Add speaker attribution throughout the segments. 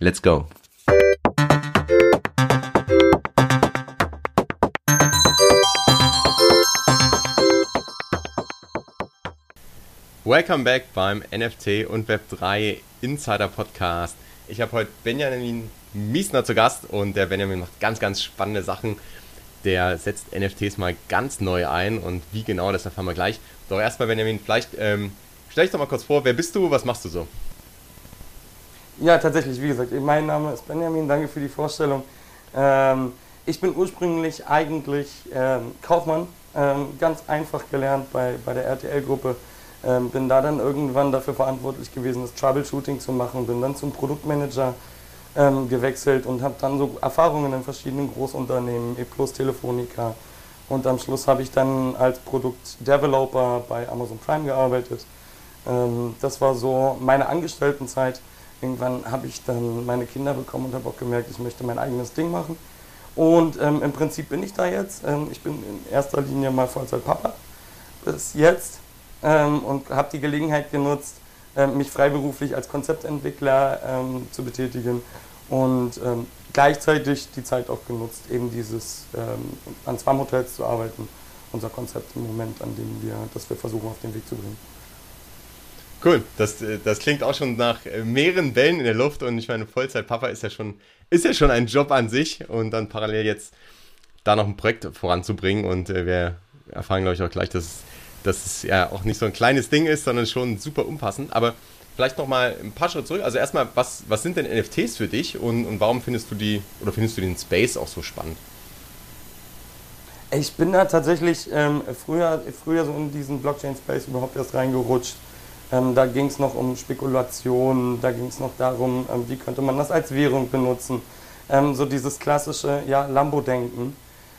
Speaker 1: Let's go. Welcome back beim NFT und Web3 Insider Podcast. Ich habe heute Benjamin Miesner zu Gast und der Benjamin macht ganz, ganz spannende Sachen. Der setzt NFTs mal ganz neu ein und wie genau, das erfahren wir gleich. Doch erstmal, Benjamin, vielleicht ähm, stell dich doch mal kurz vor, wer bist du, was machst du so?
Speaker 2: Ja, tatsächlich, wie gesagt, mein Name ist Benjamin, danke für die Vorstellung. Ähm, ich bin ursprünglich eigentlich ähm, Kaufmann, ähm, ganz einfach gelernt bei, bei der RTL-Gruppe. Ähm, bin da dann irgendwann dafür verantwortlich gewesen, das Troubleshooting zu machen, bin dann zum Produktmanager ähm, gewechselt und habe dann so Erfahrungen in verschiedenen Großunternehmen, E Plus, Telefonica. Und am Schluss habe ich dann als Produktdeveloper bei Amazon Prime gearbeitet. Ähm, das war so meine Angestelltenzeit. Irgendwann habe ich dann meine Kinder bekommen und habe auch gemerkt, ich möchte mein eigenes Ding machen. Und ähm, im Prinzip bin ich da jetzt. Ähm, ich bin in erster Linie mal Vollzeit-Papa bis jetzt ähm, und habe die Gelegenheit genutzt, ähm, mich freiberuflich als Konzeptentwickler ähm, zu betätigen und ähm, gleichzeitig die Zeit auch genutzt, eben dieses an zwei Hotels zu arbeiten. Unser Konzept im Moment, an dem wir, das wir versuchen auf den Weg zu bringen.
Speaker 1: Cool, das, äh, das klingt auch schon nach äh, mehreren Wellen in der Luft und ich meine, Vollzeit-Papa ist ja schon, ist ja schon ein Job an sich und dann parallel jetzt da noch ein Projekt voranzubringen und äh, wir erfahren, glaube ich, auch gleich, dass, dass es ja auch nicht so ein kleines Ding ist, sondern schon super umfassend. Aber vielleicht noch mal ein paar Schritte zurück. Also erstmal, was, was sind denn NFTs für dich und, und warum findest du die oder findest du den Space auch so spannend?
Speaker 2: Ich bin da tatsächlich ähm, früher, früher so in diesen Blockchain-Space überhaupt erst reingerutscht ähm, da ging es noch um Spekulationen, da ging es noch darum, ähm, wie könnte man das als Währung benutzen. Ähm, so dieses klassische ja, Lambo-Denken.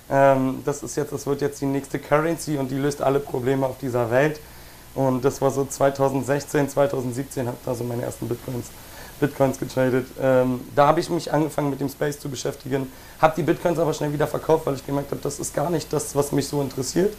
Speaker 2: Ähm, das ist jetzt, das wird jetzt die nächste Currency und die löst alle Probleme auf dieser Welt. Und das war so 2016, 2017 habe ich da so meine ersten Bitcoins, Bitcoins getradet. Ähm, da habe ich mich angefangen mit dem Space zu beschäftigen, habe die Bitcoins aber schnell wieder verkauft, weil ich gemerkt habe, das ist gar nicht das, was mich so interessiert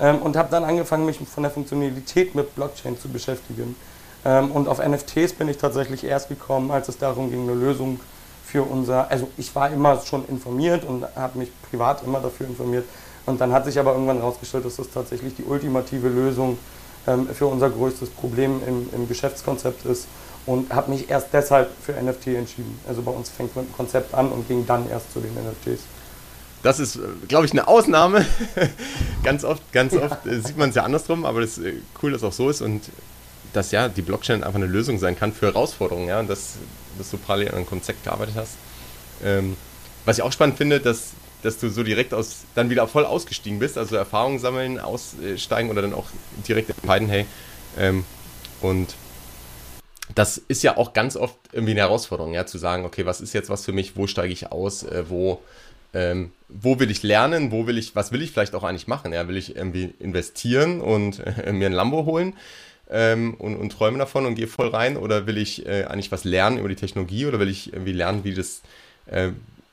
Speaker 2: ähm, und habe dann angefangen, mich von der Funktionalität mit Blockchain zu beschäftigen. Ähm, und auf NFTs bin ich tatsächlich erst gekommen, als es darum ging, eine Lösung für unser, also ich war immer schon informiert und habe mich privat immer dafür informiert. Und dann hat sich aber irgendwann herausgestellt, dass das tatsächlich die ultimative Lösung ähm, für unser größtes Problem im, im Geschäftskonzept ist und habe mich erst deshalb für NFT entschieden. Also bei uns fängt mit dem Konzept an und ging dann erst zu den NFTs.
Speaker 1: Das ist, glaube ich, eine Ausnahme. ganz oft, ganz ja. oft äh, sieht man es ja andersrum, aber es ist äh, cool, dass es auch so ist und dass ja die Blockchain einfach eine Lösung sein kann für Herausforderungen, ja, und dass, dass du parallel an einem Konzept gearbeitet hast. Ähm, was ich auch spannend finde, dass, dass du so direkt aus, dann wieder voll ausgestiegen bist, also Erfahrungen sammeln, aussteigen oder dann auch direkt entscheiden, hey, ähm, und das ist ja auch ganz oft irgendwie eine Herausforderung, ja, zu sagen, okay, was ist jetzt was für mich, wo steige ich aus, äh, wo ähm, wo will ich lernen, wo will ich, was will ich vielleicht auch eigentlich machen? Ja, will ich irgendwie investieren und äh, mir ein Lambo holen ähm, und, und träume davon und gehe voll rein? Oder will ich äh, eigentlich was lernen über die Technologie oder will ich irgendwie lernen, wie das, äh,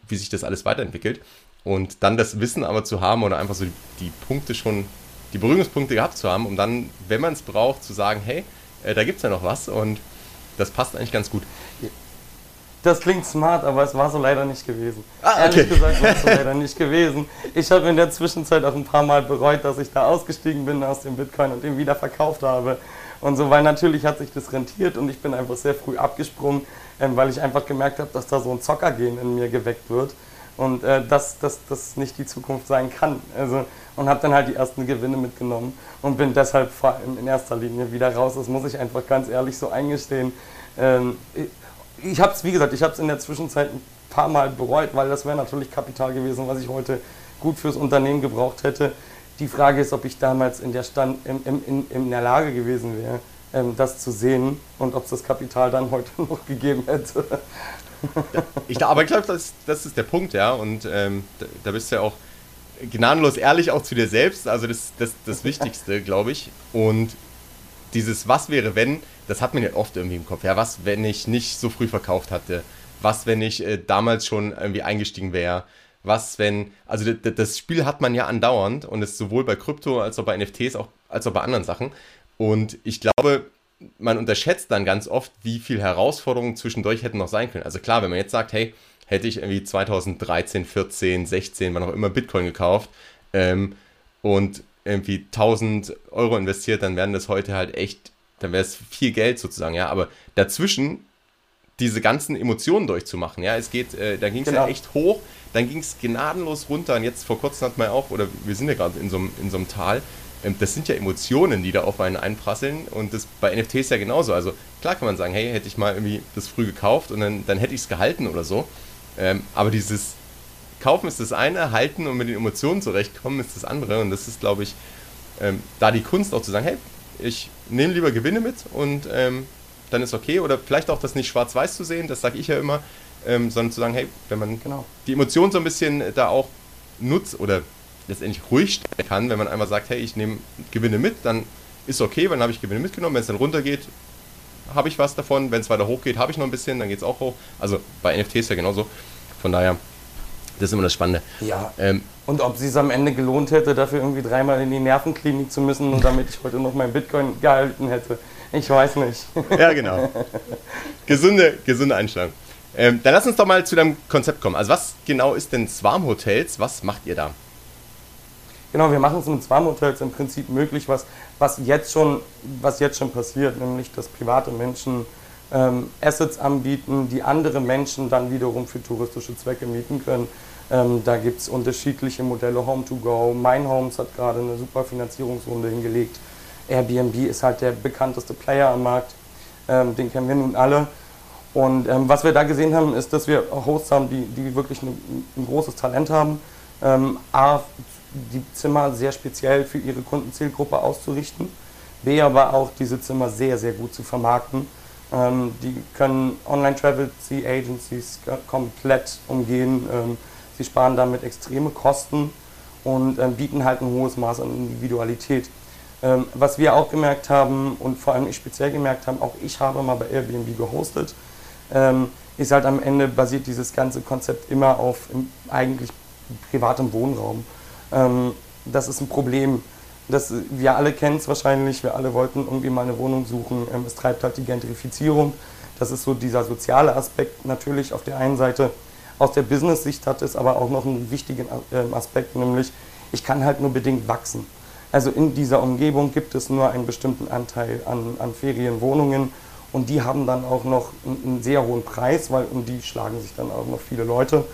Speaker 1: wie sich das alles weiterentwickelt? Und dann das Wissen aber zu haben oder einfach so die, die Punkte schon, die Berührungspunkte gehabt zu haben, um dann, wenn man es braucht, zu sagen, hey, äh, da gibt es ja noch was und das passt eigentlich ganz gut.
Speaker 2: Das klingt smart, aber es war so leider nicht gewesen. Ah, okay. Ehrlich gesagt war es so leider nicht gewesen. Ich habe in der Zwischenzeit auch ein paar Mal bereut, dass ich da ausgestiegen bin aus dem Bitcoin und den wieder verkauft habe. Und so, weil natürlich hat sich das rentiert und ich bin einfach sehr früh abgesprungen, ähm, weil ich einfach gemerkt habe, dass da so ein Zockergehen in mir geweckt wird und äh, dass das nicht die Zukunft sein kann. Also, und habe dann halt die ersten Gewinne mitgenommen und bin deshalb vor allem in erster Linie wieder raus. Das muss ich einfach ganz ehrlich so eingestehen. Ähm, ich habe es, wie gesagt, ich habe es in der Zwischenzeit ein paar Mal bereut, weil das wäre natürlich Kapital gewesen, was ich heute gut fürs Unternehmen gebraucht hätte. Die Frage ist, ob ich damals in der, Stand, in, in, in der Lage gewesen wäre, ähm, das zu sehen und ob es das Kapital dann heute noch gegeben hätte.
Speaker 1: ich, aber ich glaube, das, das ist der Punkt, ja. Und ähm, da, da, bist du ja auch gnadenlos ehrlich auch zu dir selbst. Also das, das, das Wichtigste, glaube ich. Und dieses Was wäre, wenn, das hat man ja oft irgendwie im Kopf. Ja, was, wenn ich nicht so früh verkauft hatte? Was, wenn ich äh, damals schon irgendwie eingestiegen wäre? Was, wenn, also das Spiel hat man ja andauernd und ist sowohl bei Krypto als auch bei NFTs auch, als auch bei anderen Sachen. Und ich glaube, man unterschätzt dann ganz oft, wie viel Herausforderungen zwischendurch hätten noch sein können. Also klar, wenn man jetzt sagt, hey, hätte ich irgendwie 2013, 14, 16, wann auch immer Bitcoin gekauft ähm, und irgendwie 1000 Euro investiert, dann wären das heute halt echt, dann wäre es viel Geld sozusagen, ja. Aber dazwischen diese ganzen Emotionen durchzumachen, ja, es geht, äh, da ging es genau. ja echt hoch, dann ging es gnadenlos runter und jetzt vor kurzem hat man auch, oder wir sind ja gerade in so einem Tal, ähm, das sind ja Emotionen, die da auf einen einprasseln und das bei NFTs ja genauso. Also klar kann man sagen, hey, hätte ich mal irgendwie das früh gekauft und dann, dann hätte ich es gehalten oder so. Ähm, aber dieses Kaufen ist das eine, halten und mit den Emotionen zurechtkommen ist das andere. Und das ist, glaube ich, ähm, da die Kunst auch zu sagen, hey, ich nehme lieber Gewinne mit und ähm, dann ist okay. Oder vielleicht auch das nicht schwarz-weiß zu sehen, das sage ich ja immer, ähm, sondern zu sagen, hey, wenn man genau. die Emotionen so ein bisschen da auch nutzt oder letztendlich ruhig stellen kann, wenn man einmal sagt, hey, ich nehme Gewinne mit, dann ist okay, weil dann habe ich Gewinne mitgenommen. Wenn es dann runtergeht, habe ich was davon. Wenn es weiter hoch geht, habe ich noch ein bisschen, dann geht es auch hoch. Also bei NFTs ja genauso. Von daher, das ist immer das Spannende.
Speaker 2: Ja. Ähm, und ob sie es am Ende gelohnt hätte, dafür irgendwie dreimal in die Nervenklinik zu müssen und damit ich heute noch mein Bitcoin gehalten hätte. Ich weiß nicht.
Speaker 1: Ja, genau. Gesunde, gesunde Einstellung. Ähm, dann lass uns doch mal zu deinem Konzept kommen. Also was genau ist denn Swarm Hotels? Was macht ihr da?
Speaker 2: Genau, wir machen es mit Swarm-Hotels im Prinzip möglich, was, was, jetzt schon, was jetzt schon passiert, nämlich dass private Menschen ähm, Assets anbieten, die andere Menschen dann wiederum für touristische Zwecke mieten können. Ähm, da gibt es unterschiedliche Modelle, Home to Go, Mein Homes hat gerade eine super Finanzierungsrunde hingelegt. Airbnb ist halt der bekannteste Player am Markt, ähm, den kennen wir nun alle. Und ähm, was wir da gesehen haben, ist, dass wir Hosts haben, die, die wirklich eine, ein großes Talent haben. Ähm, A, die Zimmer sehr speziell für ihre Kundenzielgruppe auszurichten. B, aber auch diese Zimmer sehr, sehr gut zu vermarkten. Ähm, die können Online-Travel-Agencies komplett umgehen. Sie sparen damit extreme Kosten und ähm, bieten halt ein hohes Maß an Individualität. Ähm, was wir auch gemerkt haben und vor allem ich speziell gemerkt habe, auch ich habe mal bei Airbnb gehostet, ähm, ist halt am Ende basiert dieses ganze Konzept immer auf eigentlich privatem Wohnraum. Ähm, das ist ein Problem. Das, wir alle kennen es wahrscheinlich, wir alle wollten irgendwie mal eine Wohnung suchen. Ähm, es treibt halt die Gentrifizierung. Das ist so dieser soziale Aspekt natürlich auf der einen Seite. Aus der Business-Sicht hat es aber auch noch einen wichtigen ähm, Aspekt, nämlich ich kann halt nur bedingt wachsen. Also in dieser Umgebung gibt es nur einen bestimmten Anteil an, an Ferienwohnungen und die haben dann auch noch einen, sehr hohen Preis, weil um die schlagen sich dann auch noch viele Leute.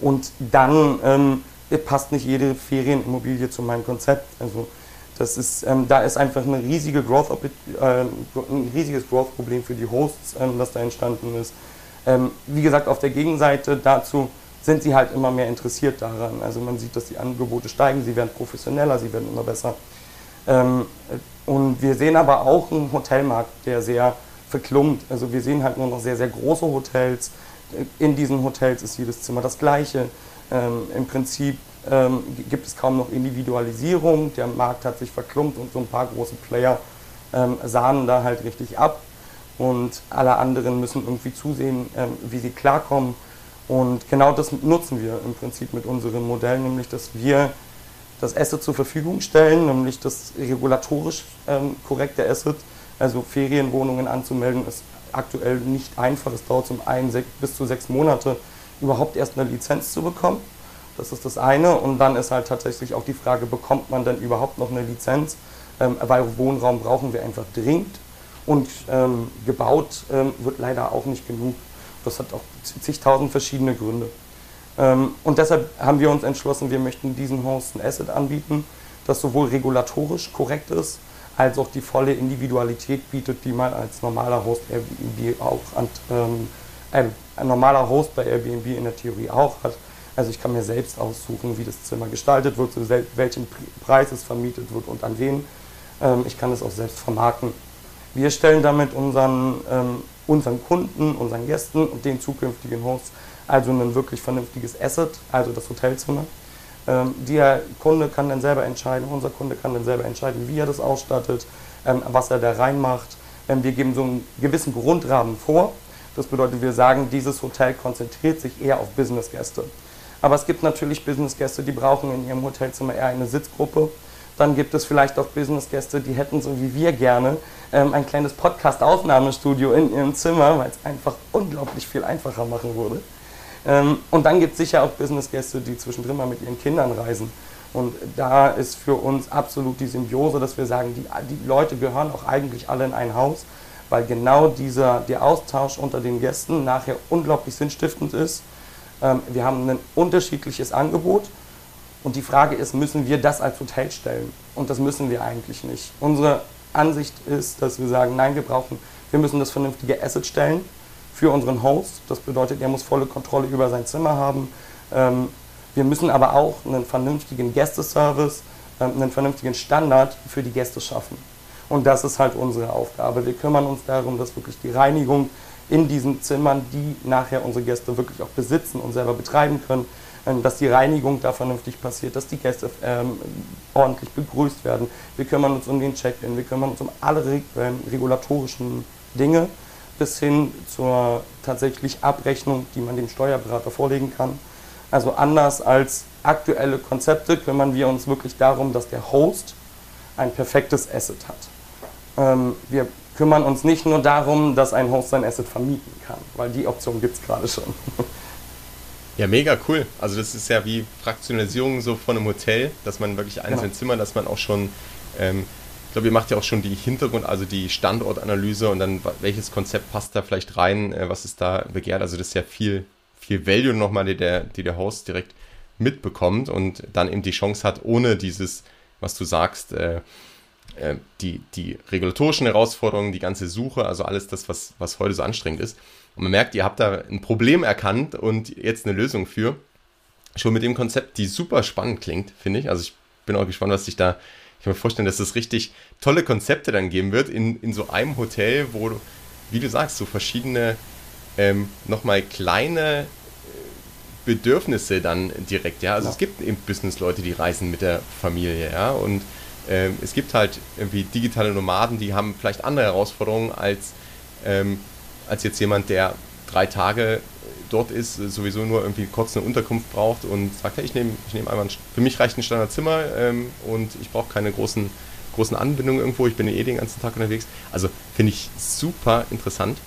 Speaker 2: Und dann ähm, passt nicht jede Ferienimmobilie zu meinem Konzept. Also das ist, ähm, da ist einfach eine riesige Growth, äh, ein riesiges Growth-Problem für die Hosts, ähm, das da entstanden ist. Ähm, wie gesagt, auf der Gegenseite dazu sind sie halt immer mehr interessiert daran. Also man sieht, dass die Angebote steigen, sie werden professioneller, sie werden immer besser. Ähm, und wir sehen aber auch einen Hotelmarkt, der sehr verklumpt. Also wir sehen halt nur noch sehr, sehr große Hotels. In diesen Hotels ist jedes Zimmer das gleiche. Ähm, Im Prinzip ähm, gibt es kaum noch Individualisierung, der Markt hat sich verklumpt und so ein paar große Player ähm, sahnen da halt richtig ab und alle anderen müssen irgendwie zusehen, ähm, wie sie klarkommen. Und genau das nutzen wir im Prinzip mit unserem Modell, nämlich dass wir das Asset zur Verfügung stellen, nämlich das regulatorisch ähm, korrekte Asset, also Ferienwohnungen anzumelden, ist aktuell nicht einfach. Es dauert zum einen bis zu sechs Monate, überhaupt erst eine Lizenz zu bekommen. Das ist das eine. Und dann ist halt tatsächlich auch die Frage, bekommt man denn überhaupt noch eine Lizenz? Ähm, weil Wohnraum brauchen wir einfach dringend. Und ähm, gebaut ähm, wird leider auch nicht genug. Das hat auch zigtausend verschiedene Gründe. Ähm, und deshalb haben wir uns entschlossen, wir möchten diesen Host ein Asset anbieten, das sowohl regulatorisch korrekt ist, als auch die volle Individualität bietet, die man als normaler Host Airbnb auch an, ähm, ein, normaler Host bei Airbnb in der Theorie auch hat. Also ich kann mir selbst aussuchen, wie das Zimmer gestaltet wird, zu welchem Preis es vermietet wird und an wen. Ähm, ich kann es auch selbst vermarkten. Wir stellen damit unseren, ähm, unseren Kunden, unseren Gästen und den zukünftigen Hosts also ein wirklich vernünftiges Asset, also das Hotelzimmer. Ähm, der Kunde kann dann selber entscheiden, unser Kunde kann dann selber entscheiden, wie er das ausstattet, ähm, was er da reinmacht. Ähm, wir geben so einen gewissen Grundrahmen vor. Das bedeutet, wir sagen, dieses Hotel konzentriert sich eher auf Businessgäste. Aber es gibt natürlich Businessgäste, die brauchen in ihrem Hotelzimmer eher eine Sitzgruppe. Dann gibt es vielleicht auch Businessgäste, die hätten so wie wir gerne ähm, ein kleines Podcast-Aufnahmestudio in ihrem Zimmer, weil es einfach unglaublich viel einfacher machen würde. Ähm, und dann gibt es sicher auch Businessgäste, die zwischendrin mal mit ihren Kindern reisen. Und da ist für uns absolut die Symbiose, dass wir sagen, die, die Leute gehören auch eigentlich alle in ein Haus, weil genau dieser, der Austausch unter den Gästen nachher unglaublich sinnstiftend ist. Ähm, wir haben ein unterschiedliches Angebot und die Frage ist, müssen wir das als Hotel stellen? Und das müssen wir eigentlich nicht. Unsere Ansicht ist, dass wir sagen, nein, wir brauchen, wir müssen das vernünftige Asset stellen für unseren Host. Das bedeutet, er muss volle Kontrolle über sein Zimmer haben. Ähm, wir müssen aber auch einen vernünftigen Gästeservice, ähm, einen vernünftigen Standard für die Gäste schaffen. Und das ist halt unsere Aufgabe. Wir kümmern uns darum, dass wirklich die Reinigung in diesen Zimmern, die nachher unsere Gäste wirklich auch besitzen und selber betreiben können, dass die Reinigung da vernünftig passiert, dass die Gäste ähm, ordentlich begrüßt werden. Wir kümmern uns um den Check-in, wir kümmern uns um alle reg ähm, regulatorischen Dinge bis hin zur tatsächlich Abrechnung, die man dem Steuerberater vorlegen kann. Also anders als aktuelle Konzepte kümmern wir uns wirklich darum, dass der Host ein perfektes Asset hat. Ähm, wir kümmern uns nicht nur darum, dass ein Host sein Asset vermieten kann, weil die Option gibt es gerade schon.
Speaker 1: Ja, mega cool. Also das ist ja wie Fraktionalisierung so von einem Hotel, dass man wirklich einzelne genau. Zimmer, dass man auch schon ähm, glaube, ihr macht ja auch schon die Hintergrund, also die Standortanalyse und dann welches Konzept passt da vielleicht rein, äh, was ist da begehrt. Also das ist ja viel, viel Value nochmal, die der, die der Host direkt mitbekommt und dann eben die Chance hat, ohne dieses, was du sagst, äh, äh, die, die regulatorischen Herausforderungen, die ganze Suche, also alles das, was, was heute so anstrengend ist. Und man merkt, ihr habt da ein Problem erkannt und jetzt eine Lösung für. Schon mit dem Konzept, die super spannend klingt, finde ich. Also ich bin auch gespannt, was sich da ich kann mir vorstellen, dass es richtig tolle Konzepte dann geben wird in, in so einem Hotel, wo, wie du sagst, so verschiedene ähm, nochmal kleine äh, Bedürfnisse dann direkt, ja. Also ja. es gibt eben Business-Leute, die reisen mit der Familie, ja. Und ähm, es gibt halt irgendwie digitale Nomaden, die haben vielleicht andere Herausforderungen als, ähm, als jetzt jemand, der drei Tage dort ist, sowieso nur irgendwie kurz eine Unterkunft braucht und sagt, hey, ich nehme ich nehm einmal, ein, für mich reicht ein Standardzimmer ähm, und ich brauche keine großen, großen Anbindungen irgendwo, ich bin eh den ganzen Tag unterwegs. Also finde ich super interessant.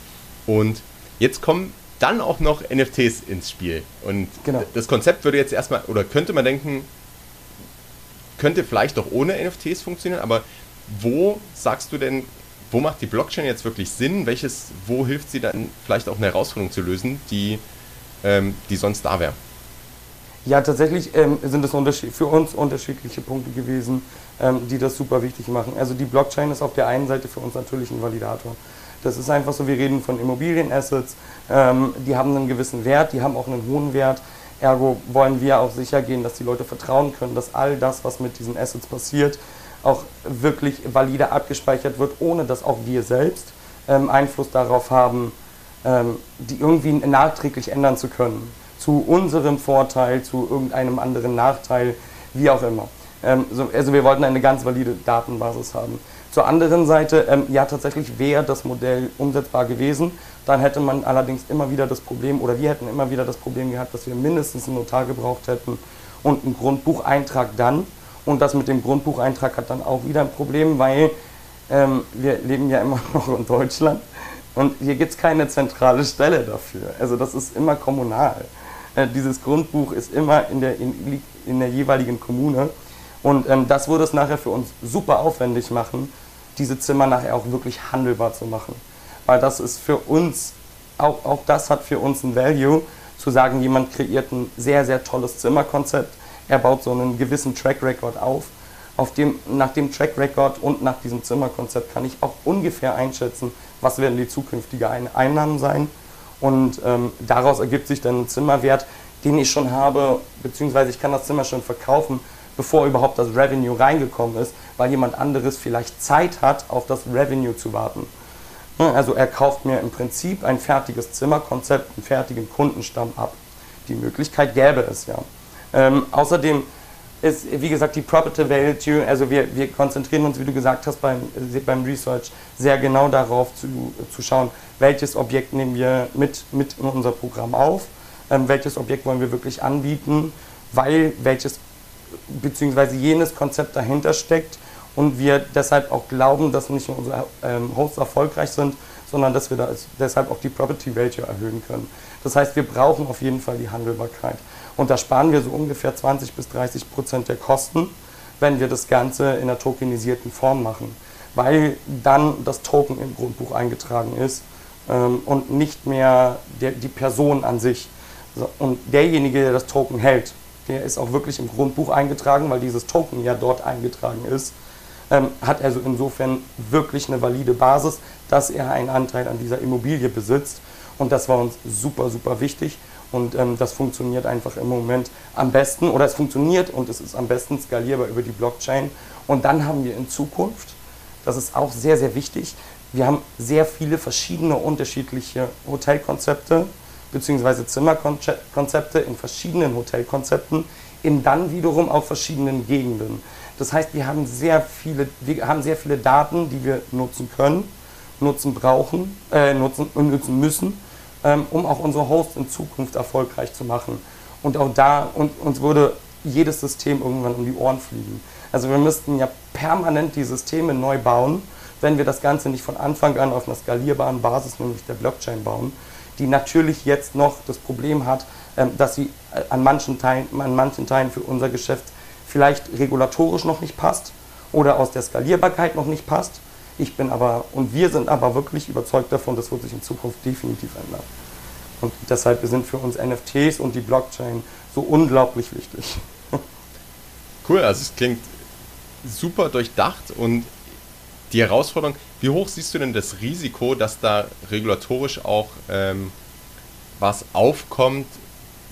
Speaker 1: Und jetzt kommen dann auch noch NFTs ins Spiel. Und genau. das Konzept würde jetzt erstmal, oder könnte man denken, könnte vielleicht auch ohne NFTs funktionieren, aber wo sagst du denn, wo macht die Blockchain jetzt wirklich Sinn? Welches, wo hilft sie dann vielleicht auch eine Herausforderung zu lösen, die, ähm, die sonst da wäre?
Speaker 2: Ja, tatsächlich ähm, sind es für uns unterschiedliche Punkte gewesen, ähm, die das super wichtig machen. Also die Blockchain ist auf der einen Seite für uns natürlich ein Validator. Das ist einfach so, wir reden von Immobilienassets, ähm, die haben einen gewissen Wert, die haben auch einen hohen Wert. Ergo wollen wir auch sicher gehen, dass die Leute vertrauen können, dass all das, was mit diesen Assets passiert, auch wirklich valide abgespeichert wird, ohne dass auch wir selbst ähm, Einfluss darauf haben, ähm, die irgendwie nachträglich ändern zu können. Zu unserem Vorteil, zu irgendeinem anderen Nachteil, wie auch immer. Ähm, so, also wir wollten eine ganz valide Datenbasis haben. Zur anderen Seite, ähm, ja tatsächlich wäre das Modell umsetzbar gewesen, dann hätte man allerdings immer wieder das Problem, oder wir hätten immer wieder das Problem gehabt, dass wir mindestens einen Notar gebraucht hätten und einen Grundbucheintrag dann und das mit dem Grundbucheintrag hat dann auch wieder ein Problem, weil ähm, wir leben ja immer noch in Deutschland und hier gibt es keine zentrale Stelle dafür. Also das ist immer kommunal. Äh, dieses Grundbuch ist immer in der, in, in der jeweiligen Kommune. Und ähm, das würde es nachher für uns super aufwendig machen, diese Zimmer nachher auch wirklich handelbar zu machen. Weil das ist für uns, auch, auch das hat für uns ein Value, zu sagen, jemand kreiert ein sehr, sehr tolles Zimmerkonzept er baut so einen gewissen Track Record auf. auf dem, nach dem Track Record und nach diesem Zimmerkonzept kann ich auch ungefähr einschätzen, was werden die zukünftigen Einnahmen sein. Und ähm, daraus ergibt sich dann ein Zimmerwert, den ich schon habe, beziehungsweise ich kann das Zimmer schon verkaufen bevor überhaupt das Revenue reingekommen ist, weil jemand anderes vielleicht Zeit hat, auf das Revenue zu warten. Also er kauft mir im Prinzip ein fertiges Zimmerkonzept, einen fertigen Kundenstamm ab. Die Möglichkeit gäbe es ja. Ähm, außerdem ist, wie gesagt, die Property Value, also wir, wir konzentrieren uns, wie du gesagt hast, beim, beim Research sehr genau darauf zu, zu schauen, welches Objekt nehmen wir mit, mit in unser Programm auf, ähm, welches Objekt wollen wir wirklich anbieten, weil welches beziehungsweise jenes Konzept dahinter steckt und wir deshalb auch glauben, dass nicht nur unsere ähm, Hosts erfolgreich sind, sondern dass wir da deshalb auch die Property Value erhöhen können. Das heißt, wir brauchen auf jeden Fall die Handelbarkeit. Und da sparen wir so ungefähr 20 bis 30 Prozent der Kosten, wenn wir das Ganze in einer tokenisierten Form machen, weil dann das Token im Grundbuch eingetragen ist ähm, und nicht mehr der, die Person an sich. Und derjenige, der das Token hält, der ist auch wirklich im Grundbuch eingetragen, weil dieses Token ja dort eingetragen ist, ähm, hat also insofern wirklich eine valide Basis, dass er einen Anteil an dieser Immobilie besitzt. Und das war uns super, super wichtig. Und ähm, das funktioniert einfach im Moment am besten oder es funktioniert und es ist am besten skalierbar über die Blockchain. Und dann haben wir in Zukunft, das ist auch sehr, sehr wichtig, wir haben sehr viele verschiedene unterschiedliche Hotelkonzepte bzw. Zimmerkonzepte in verschiedenen Hotelkonzepten in dann wiederum auch verschiedenen Gegenden. Das heißt, wir haben sehr viele, wir haben sehr viele Daten, die wir nutzen können, nutzen brauchen, äh, nutzen, nutzen müssen um auch unsere Hosts in Zukunft erfolgreich zu machen. Und auch da, und, uns würde jedes System irgendwann um die Ohren fliegen. Also wir müssten ja permanent die Systeme neu bauen, wenn wir das Ganze nicht von Anfang an auf einer skalierbaren Basis, nämlich der Blockchain, bauen, die natürlich jetzt noch das Problem hat, ähm, dass sie äh, an manchen, Teilen, an manchen Teilen für unser Geschäft vielleicht regulatorisch noch nicht passt oder aus der Skalierbarkeit noch nicht passt ich bin aber, und wir sind aber wirklich überzeugt davon, das wird sich in Zukunft definitiv ändern. Und deshalb sind für uns NFTs und die Blockchain so unglaublich wichtig.
Speaker 1: Cool, also es klingt super durchdacht und die Herausforderung, wie hoch siehst du denn das Risiko, dass da regulatorisch auch ähm, was aufkommt,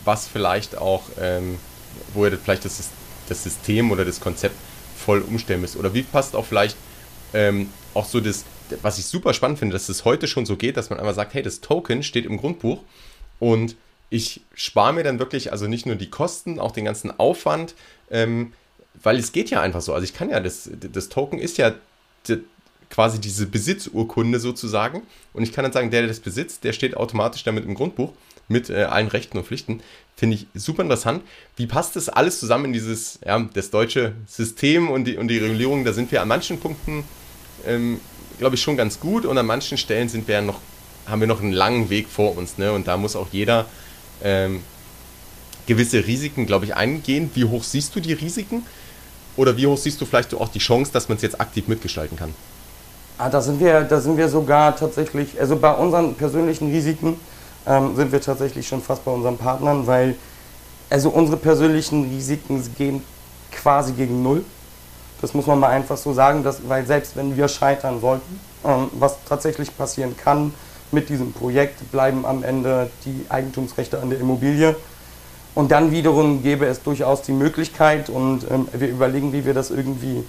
Speaker 1: was vielleicht auch, ähm, wo ihr vielleicht das, das System oder das Konzept voll umstellen müsst? Oder wie passt auch vielleicht ähm, auch so das, was ich super spannend finde, dass es heute schon so geht, dass man einmal sagt, hey, das Token steht im Grundbuch und ich spare mir dann wirklich, also nicht nur die Kosten, auch den ganzen Aufwand, ähm, weil es geht ja einfach so. Also ich kann ja, das, das Token ist ja die, quasi diese Besitzurkunde sozusagen und ich kann dann sagen, der, der das besitzt, der steht automatisch damit im Grundbuch mit äh, allen Rechten und Pflichten. Finde ich super interessant. Wie passt das alles zusammen in dieses, ja, das deutsche System und die, und die Regulierung? Da sind wir an manchen Punkten ähm, glaube ich, schon ganz gut und an manchen Stellen sind wir noch, haben wir noch einen langen Weg vor uns. Ne? Und da muss auch jeder ähm, gewisse Risiken, glaube ich, eingehen. Wie hoch siehst du die Risiken? Oder wie hoch siehst du vielleicht auch die Chance, dass man es jetzt aktiv mitgestalten kann?
Speaker 2: Ah, da, sind wir, da sind wir sogar tatsächlich, also bei unseren persönlichen Risiken ähm, sind wir tatsächlich schon fast bei unseren Partnern, weil also unsere persönlichen Risiken gehen quasi gegen Null. Das muss man mal einfach so sagen, dass, weil selbst wenn wir scheitern sollten, ähm, was tatsächlich passieren kann mit diesem Projekt, bleiben am Ende die Eigentumsrechte an der Immobilie. Und dann wiederum gäbe es durchaus die Möglichkeit und ähm, wir überlegen, wie wir das irgendwie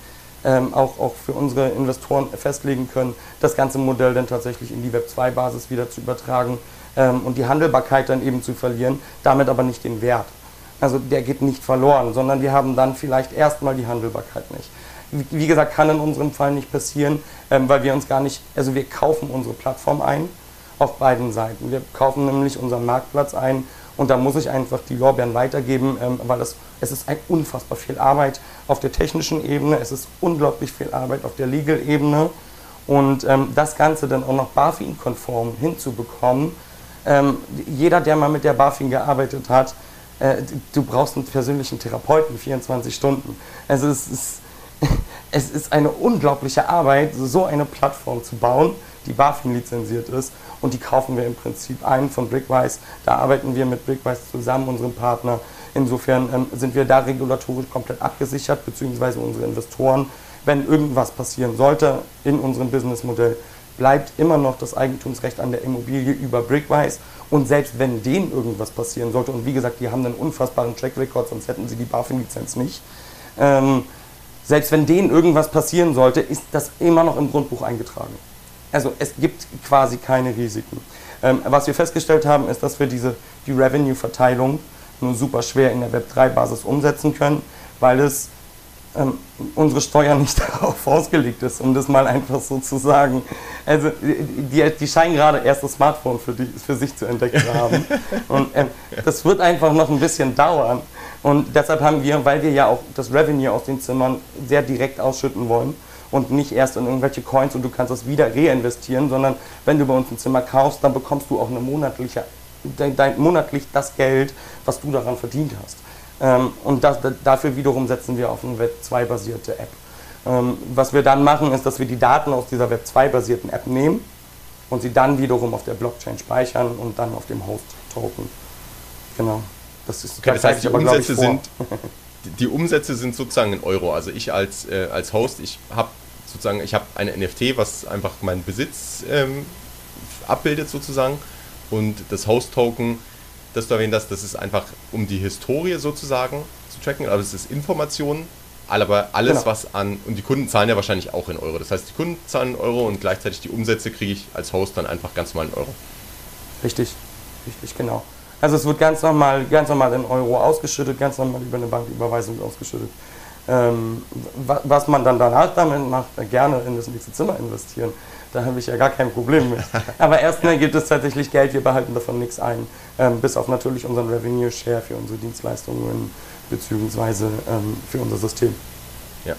Speaker 2: ähm, auch, auch für unsere Investoren festlegen können, das ganze Modell dann tatsächlich in die Web2-Basis wieder zu übertragen ähm, und die Handelbarkeit dann eben zu verlieren, damit aber nicht den Wert. Also der geht nicht verloren, sondern wir haben dann vielleicht erstmal die Handelbarkeit nicht. Wie gesagt, kann in unserem Fall nicht passieren, ähm, weil wir uns gar nicht, also wir kaufen unsere Plattform ein auf beiden Seiten. Wir kaufen nämlich unseren Marktplatz ein und da muss ich einfach die Lorbeeren weitergeben, ähm, weil das, es ist ein unfassbar viel Arbeit auf der technischen Ebene, es ist unglaublich viel Arbeit auf der Legal-Ebene und ähm, das Ganze dann auch noch BaFin-konform hinzubekommen. Ähm, jeder, der mal mit der BaFin gearbeitet hat, äh, du brauchst einen persönlichen Therapeuten 24 Stunden. Also es ist, es ist eine unglaubliche Arbeit, so eine Plattform zu bauen, die BaFin lizenziert ist und die kaufen wir im Prinzip ein von Brickwise. Da arbeiten wir mit Brickwise zusammen, unserem Partner. Insofern ähm, sind wir da regulatorisch komplett abgesichert, beziehungsweise unsere Investoren. Wenn irgendwas passieren sollte in unserem Businessmodell, bleibt immer noch das Eigentumsrecht an der Immobilie über Brickwise. Und selbst wenn denen irgendwas passieren sollte, und wie gesagt, die haben einen unfassbaren Track Record, sonst hätten sie die BaFin-Lizenz nicht, ähm, selbst wenn denen irgendwas passieren sollte, ist das immer noch im Grundbuch eingetragen. Also es gibt quasi keine Risiken. Ähm, was wir festgestellt haben, ist, dass wir diese, die Revenue-Verteilung nur super schwer in der Web3-Basis umsetzen können, weil es ähm, unsere Steuer nicht darauf ausgelegt ist, um das mal einfach so zu sagen. Also die, die scheinen gerade erst das Smartphone für, die, für sich zu entdecken zu haben. Und ähm, das wird einfach noch ein bisschen dauern. Und deshalb haben wir, weil wir ja auch das Revenue aus den Zimmern sehr direkt ausschütten wollen und nicht erst in irgendwelche Coins und du kannst das wieder reinvestieren, sondern wenn du bei uns ein Zimmer kaufst, dann bekommst du auch eine monatliche, dein, dein, monatlich das Geld, was du daran verdient hast. Ähm, und das, dafür wiederum setzen wir auf eine Web2-basierte App. Ähm, was wir dann machen, ist, dass wir die Daten aus dieser Web2-basierten App nehmen und sie dann wiederum auf der Blockchain speichern und dann auf dem Host-Token. Genau.
Speaker 1: Das ist okay, das heißt, die aber, Umsätze sind die Umsätze sind sozusagen in Euro. Also ich als, äh, als Host, ich habe sozusagen, ich habe eine NFT, was einfach meinen Besitz ähm, abbildet sozusagen. Und das Host-Token dass du erwähnt hast, das ist einfach um die Historie sozusagen zu tracken, aber es ist Informationen, aber alles, genau. was an, und die Kunden zahlen ja wahrscheinlich auch in Euro. Das heißt, die Kunden zahlen in Euro und gleichzeitig die Umsätze kriege ich als Host dann einfach ganz normal in Euro.
Speaker 2: Richtig, richtig, genau. Also es wird ganz normal, ganz normal in Euro ausgeschüttet, ganz normal über eine Banküberweisung ausgeschüttet. Ähm, was man dann danach damit macht, gerne in das nächste Zimmer investieren. Da habe ich ja gar kein Problem mit. Aber erstmal gibt es tatsächlich Geld, wir behalten davon nichts ein. Ähm, bis auf natürlich unseren Revenue Share für unsere Dienstleistungen bzw. ähm, für unser System.
Speaker 1: Ja.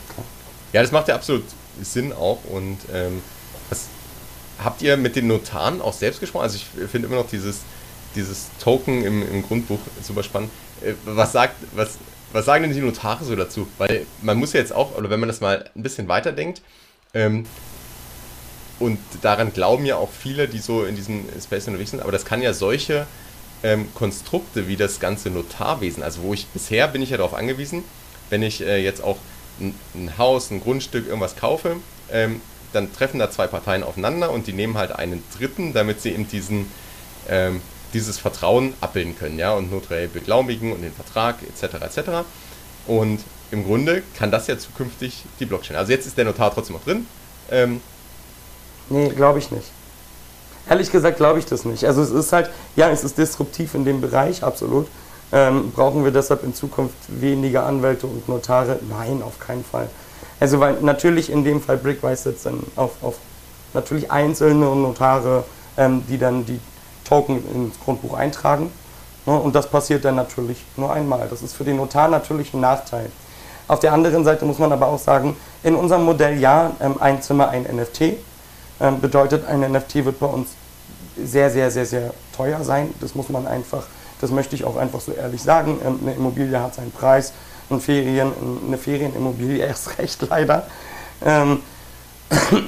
Speaker 1: ja, das macht ja absolut Sinn auch. Und ähm, was, habt ihr mit den Notaren auch selbst gesprochen? Also ich finde immer noch dieses, dieses Token im, im Grundbuch super spannend. Äh, was sagt, was, was sagen denn die Notare so dazu? Weil man muss ja jetzt auch, oder wenn man das mal ein bisschen weiterdenkt, ähm, und daran glauben ja auch viele, die so in diesem Space unterwegs sind, aber das kann ja solche ähm, Konstrukte wie das ganze Notarwesen, also wo ich bisher bin ich ja darauf angewiesen, wenn ich äh, jetzt auch ein, ein, Haus, ein Grundstück, irgendwas kaufe, ähm, dann treffen da zwei Parteien aufeinander und die nehmen halt einen Dritten, damit sie eben diesen, ähm, dieses Vertrauen abbilden können, ja, und notariell beglaubigen und den Vertrag etc. etc. Und im Grunde kann das ja zukünftig die Blockchain. Also jetzt ist der Notar trotzdem noch drin, ähm,
Speaker 2: Nee, glaube ich nicht. Ehrlich gesagt glaube ich das nicht. Also es ist halt, ja, es ist disruptiv in dem Bereich, absolut. Ähm, brauchen wir deshalb in Zukunft weniger Anwälte und Notare? Nein, auf keinen Fall. Also weil natürlich in dem Fall Brickwise setzt dann auf, auf natürlich einzelne Notare, ähm, die dann die Token ins Grundbuch eintragen. Ne? Und das passiert dann natürlich nur einmal. Das ist für den Notar natürlich ein Nachteil. Auf der anderen Seite muss man aber auch sagen, in unserem Modell ja, ähm, ein Zimmer, ein NFT. Ähm, bedeutet, ein NFT wird bei uns sehr, sehr, sehr, sehr teuer sein. Das muss man einfach, das möchte ich auch einfach so ehrlich sagen. Ähm, eine Immobilie hat seinen Preis und Ferien, eine Ferienimmobilie erst recht leider.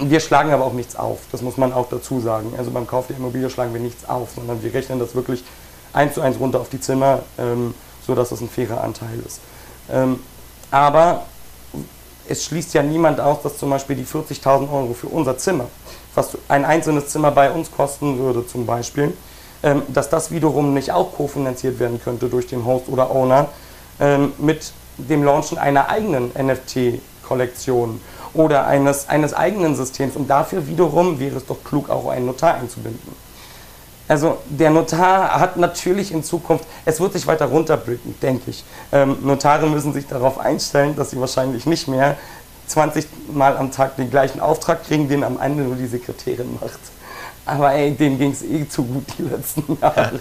Speaker 2: Wir schlagen aber auch nichts auf, das muss man auch dazu sagen. Also beim Kauf der Immobilie schlagen wir nichts auf, sondern wir rechnen das wirklich eins zu eins runter auf die Zimmer, ähm, sodass das ein fairer Anteil ist. Ähm, aber es schließt ja niemand aus, dass zum Beispiel die 40.000 Euro für unser Zimmer, was ein einzelnes Zimmer bei uns kosten würde zum Beispiel, ähm, dass das wiederum nicht auch kofinanziert werden könnte durch den Host oder Owner ähm, mit dem Launchen einer eigenen NFT-Kollektion oder eines, eines eigenen Systems. Und dafür wiederum wäre es doch klug, auch einen Notar einzubinden. Also der Notar hat natürlich in Zukunft, es wird sich weiter runterblicken, denke ich. Ähm, Notare müssen sich darauf einstellen, dass sie wahrscheinlich nicht mehr 20 Mal am Tag den gleichen Auftrag kriegen, den am Ende nur die Sekretärin macht. Aber ey, denen ging es eh zu gut die letzten Jahre.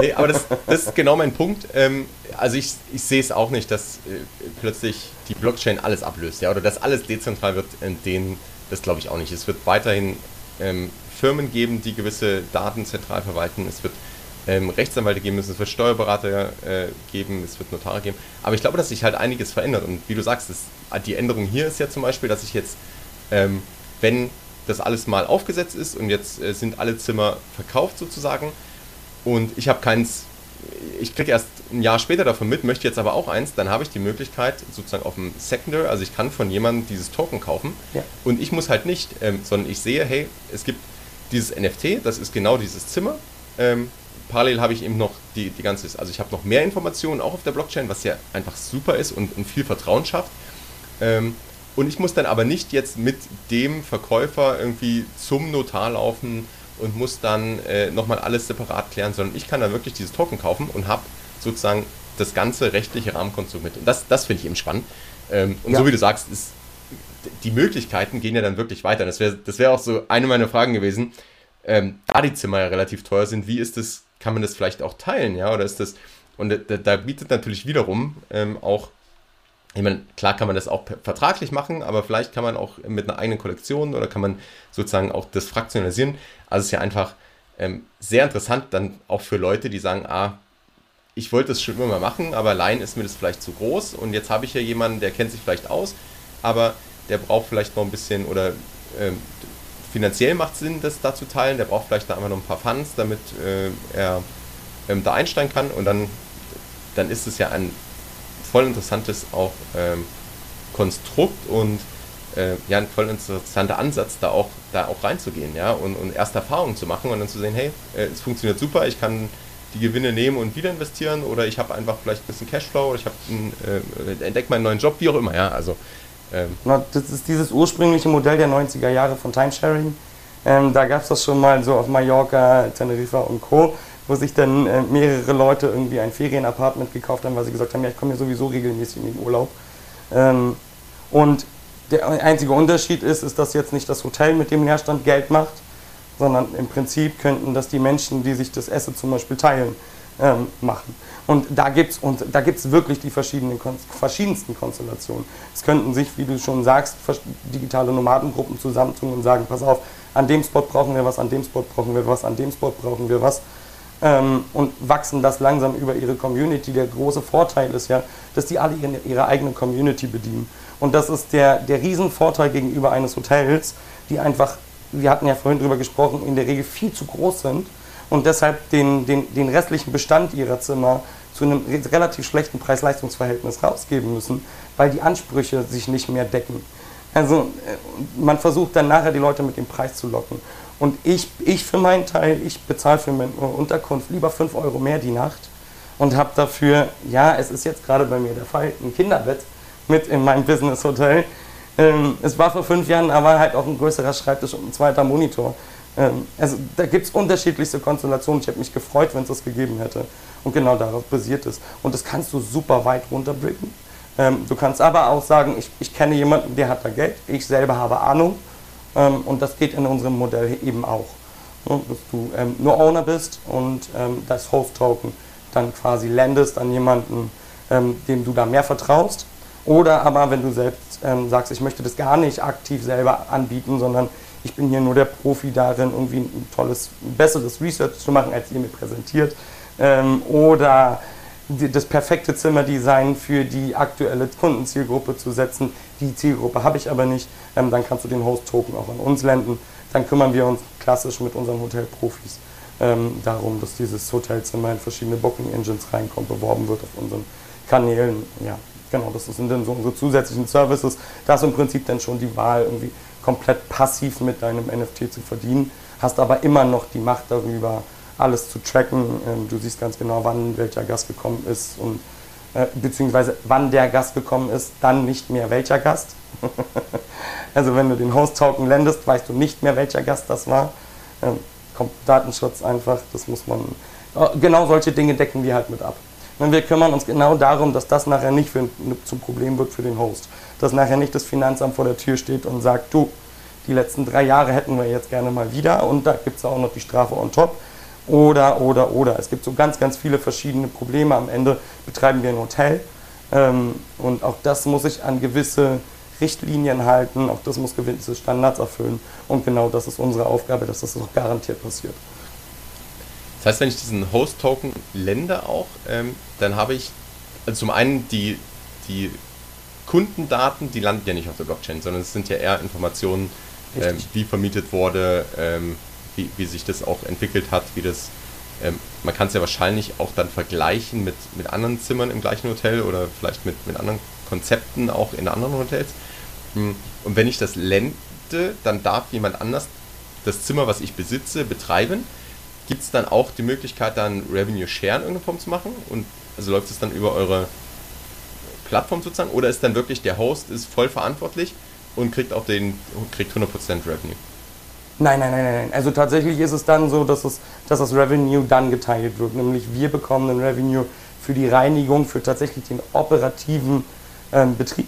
Speaker 1: nee, aber das, das, ist genau mein Punkt. Ähm, also ich, ich sehe es auch nicht, dass äh, plötzlich die Blockchain alles ablöst, ja, oder dass alles dezentral wird, in denen, das glaube ich auch nicht. Es wird weiterhin ähm, Firmen geben, die gewisse Daten zentral verwalten. Es wird ähm, Rechtsanwälte geben müssen, es wird Steuerberater äh, geben, es wird Notare geben. Aber ich glaube, dass sich halt einiges verändert. Und wie du sagst, das, die Änderung hier ist ja zum Beispiel, dass ich jetzt, ähm, wenn das alles mal aufgesetzt ist und jetzt äh, sind alle Zimmer verkauft sozusagen und ich habe keins, ich kriege erst ein Jahr später davon mit, möchte jetzt aber auch eins, dann habe ich die Möglichkeit sozusagen auf dem Secondary, also ich kann von jemandem dieses Token kaufen ja. und ich muss halt nicht, ähm, sondern ich sehe, hey, es gibt dieses NFT, das ist genau dieses Zimmer. Ähm, parallel habe ich eben noch die, die ganze, also ich habe noch mehr Informationen auch auf der Blockchain, was ja einfach super ist und, und viel Vertrauen schafft. Ähm, und ich muss dann aber nicht jetzt mit dem Verkäufer irgendwie zum Notar laufen und muss dann äh, nochmal alles separat klären, sondern ich kann dann wirklich dieses Token kaufen und habe sozusagen das ganze rechtliche Rahmenkonstrukt mit. Und das, das finde ich eben spannend. Ähm, und ja. so wie du sagst, ist, die Möglichkeiten gehen ja dann wirklich weiter. Das wäre das wär auch so eine meiner Fragen gewesen. Ähm, da die Zimmer ja relativ teuer sind, wie ist das, kann man das vielleicht auch teilen, ja? Oder ist das, und da, da bietet natürlich wiederum ähm, auch ich meine, klar kann man das auch vertraglich machen, aber vielleicht kann man auch mit einer eigenen Kollektion oder kann man sozusagen auch das fraktionalisieren. Also es ist ja einfach ähm, sehr interessant dann auch für Leute, die sagen, ah, ich wollte das schon immer mal machen, aber allein ist mir das vielleicht zu groß und jetzt habe ich hier jemanden, der kennt sich vielleicht aus, aber der braucht vielleicht noch ein bisschen oder ähm, finanziell macht Sinn, das da zu teilen, der braucht vielleicht da einfach noch ein paar Funds, damit äh, er ähm, da einsteigen kann und dann, dann ist es ja ein voll interessantes auch ähm, Konstrukt und äh, ja, ein voll interessanter Ansatz, da auch, da auch reinzugehen, ja, und, und erste Erfahrungen zu machen und dann zu sehen, hey, äh, es funktioniert super, ich kann die Gewinne nehmen und wieder investieren oder ich habe einfach vielleicht ein bisschen Cashflow oder ich äh, entdecke meinen neuen Job, wie auch immer, ja, also
Speaker 2: ähm. das ist dieses ursprüngliche Modell der 90er Jahre von Timesharing. Ähm, da gab es das schon mal so auf Mallorca, Teneriffa und Co wo sich dann äh, mehrere Leute irgendwie ein Ferienapartment gekauft haben, weil sie gesagt haben, ja, ich komme ja sowieso regelmäßig in den Urlaub. Ähm, und der einzige Unterschied ist, ist, dass jetzt nicht das Hotel mit dem Leerstand Geld macht, sondern im Prinzip könnten das die Menschen, die sich das Essen zum Beispiel teilen, ähm, machen. Und da gibt es wirklich die verschiedenen, verschiedensten Konstellationen. Es könnten sich, wie du schon sagst, digitale Nomadengruppen zusammentun und sagen, pass auf, an dem Spot brauchen wir was, an dem Spot brauchen wir was, an dem Spot brauchen wir was ähm, und wachsen das langsam über ihre Community. Der große Vorteil ist ja, dass die alle ihre, ihre eigene Community bedienen. Und das ist der, der Riesenvorteil gegenüber eines Hotels, die einfach, wir hatten ja vorhin drüber gesprochen, in der Regel viel zu groß sind und deshalb den, den, den restlichen Bestand ihrer Zimmer zu einem relativ schlechten Preis-Leistungs-Verhältnis rausgeben müssen, weil die Ansprüche sich nicht mehr decken. Also äh, man versucht dann nachher die Leute mit dem Preis zu locken. Und ich, ich für meinen Teil, ich bezahle für meine Unterkunft lieber 5 Euro mehr die Nacht und habe dafür, ja, es ist jetzt gerade bei mir der Fall, ein Kinderbett mit in meinem Business Hotel. Ähm, es war vor fünf Jahren aber halt auch ein größerer Schreibtisch und ein zweiter Monitor. Ähm, also da gibt es unterschiedlichste Konstellationen. Ich hätte mich gefreut, wenn es das gegeben hätte. Und genau darauf basiert es. Und das kannst du super weit runterbringen. Ähm, du kannst aber auch sagen, ich, ich kenne jemanden, der hat da Geld, ich selber habe Ahnung ähm, und das geht in unserem Modell eben auch. Ne, dass du ähm, nur Owner bist und ähm, das Host-Token dann quasi landest an jemanden, ähm, dem du da mehr vertraust. Oder aber, wenn du selbst ähm, sagst, ich möchte das gar nicht aktiv selber anbieten, sondern ich bin hier nur der Profi darin, irgendwie ein tolles, besseres Research zu machen, als ihr mir präsentiert. Ähm, oder das perfekte Zimmerdesign für die aktuelle Kundenzielgruppe zu setzen. Die Zielgruppe habe ich aber nicht. Ähm, dann kannst du den Host-Token auch an uns lenden. Dann kümmern wir uns klassisch mit unseren Hotelprofis ähm, darum, dass dieses Hotelzimmer in verschiedene Booking-Engines reinkommt, beworben wird auf unseren Kanälen. Ja, genau, das sind dann so unsere zusätzlichen Services. Da ist im Prinzip dann schon die Wahl, irgendwie komplett passiv mit deinem NFT zu verdienen, hast aber immer noch die Macht darüber, alles zu tracken. Ähm, du siehst ganz genau, wann welcher Gast gekommen ist und äh, beziehungsweise wann der Gast gekommen ist, dann nicht mehr welcher Gast. also wenn du den Host-Token landest, weißt du nicht mehr, welcher Gast das war. Ähm, kommt Datenschutz einfach, das muss man. Äh, genau solche Dinge decken wir halt mit ab. Wir kümmern uns genau darum, dass das nachher nicht für, zum Problem wird für den Host. Dass nachher nicht das Finanzamt vor der Tür steht und sagt, du, die letzten drei Jahre hätten wir jetzt gerne mal wieder und da gibt es auch noch die Strafe on top oder, oder, oder. Es gibt so ganz, ganz viele verschiedene Probleme. Am Ende betreiben wir ein Hotel ähm, und auch das muss sich an gewisse Richtlinien halten, auch das muss gewisse Standards erfüllen und genau das ist unsere Aufgabe, dass das auch garantiert passiert.
Speaker 1: Das heißt, wenn ich diesen Host-Token lende auch, ähm, dann habe ich also zum einen die, die Kundendaten, die landen ja nicht auf der Blockchain, sondern es sind ja eher Informationen, ähm, wie vermietet wurde, ähm, wie, wie sich das auch entwickelt hat, wie das. Ähm, man kann es ja wahrscheinlich auch dann vergleichen mit, mit anderen Zimmern im gleichen Hotel oder vielleicht mit, mit anderen Konzepten auch in anderen Hotels. Hm, und wenn ich das lende, dann darf jemand anders das Zimmer, was ich besitze, betreiben. gibt es dann auch die Möglichkeit, dann Revenue Share in irgendeiner Form zu machen? Und also läuft es dann über eure Plattform sozusagen? Oder ist dann wirklich der Host ist voll verantwortlich und kriegt auch den, kriegt 100% Revenue?
Speaker 2: Nein, nein, nein, nein. Also tatsächlich ist es dann so, dass, es, dass das Revenue dann geteilt wird. Nämlich wir bekommen ein Revenue für die Reinigung, für tatsächlich den operativen ähm, Betrieb.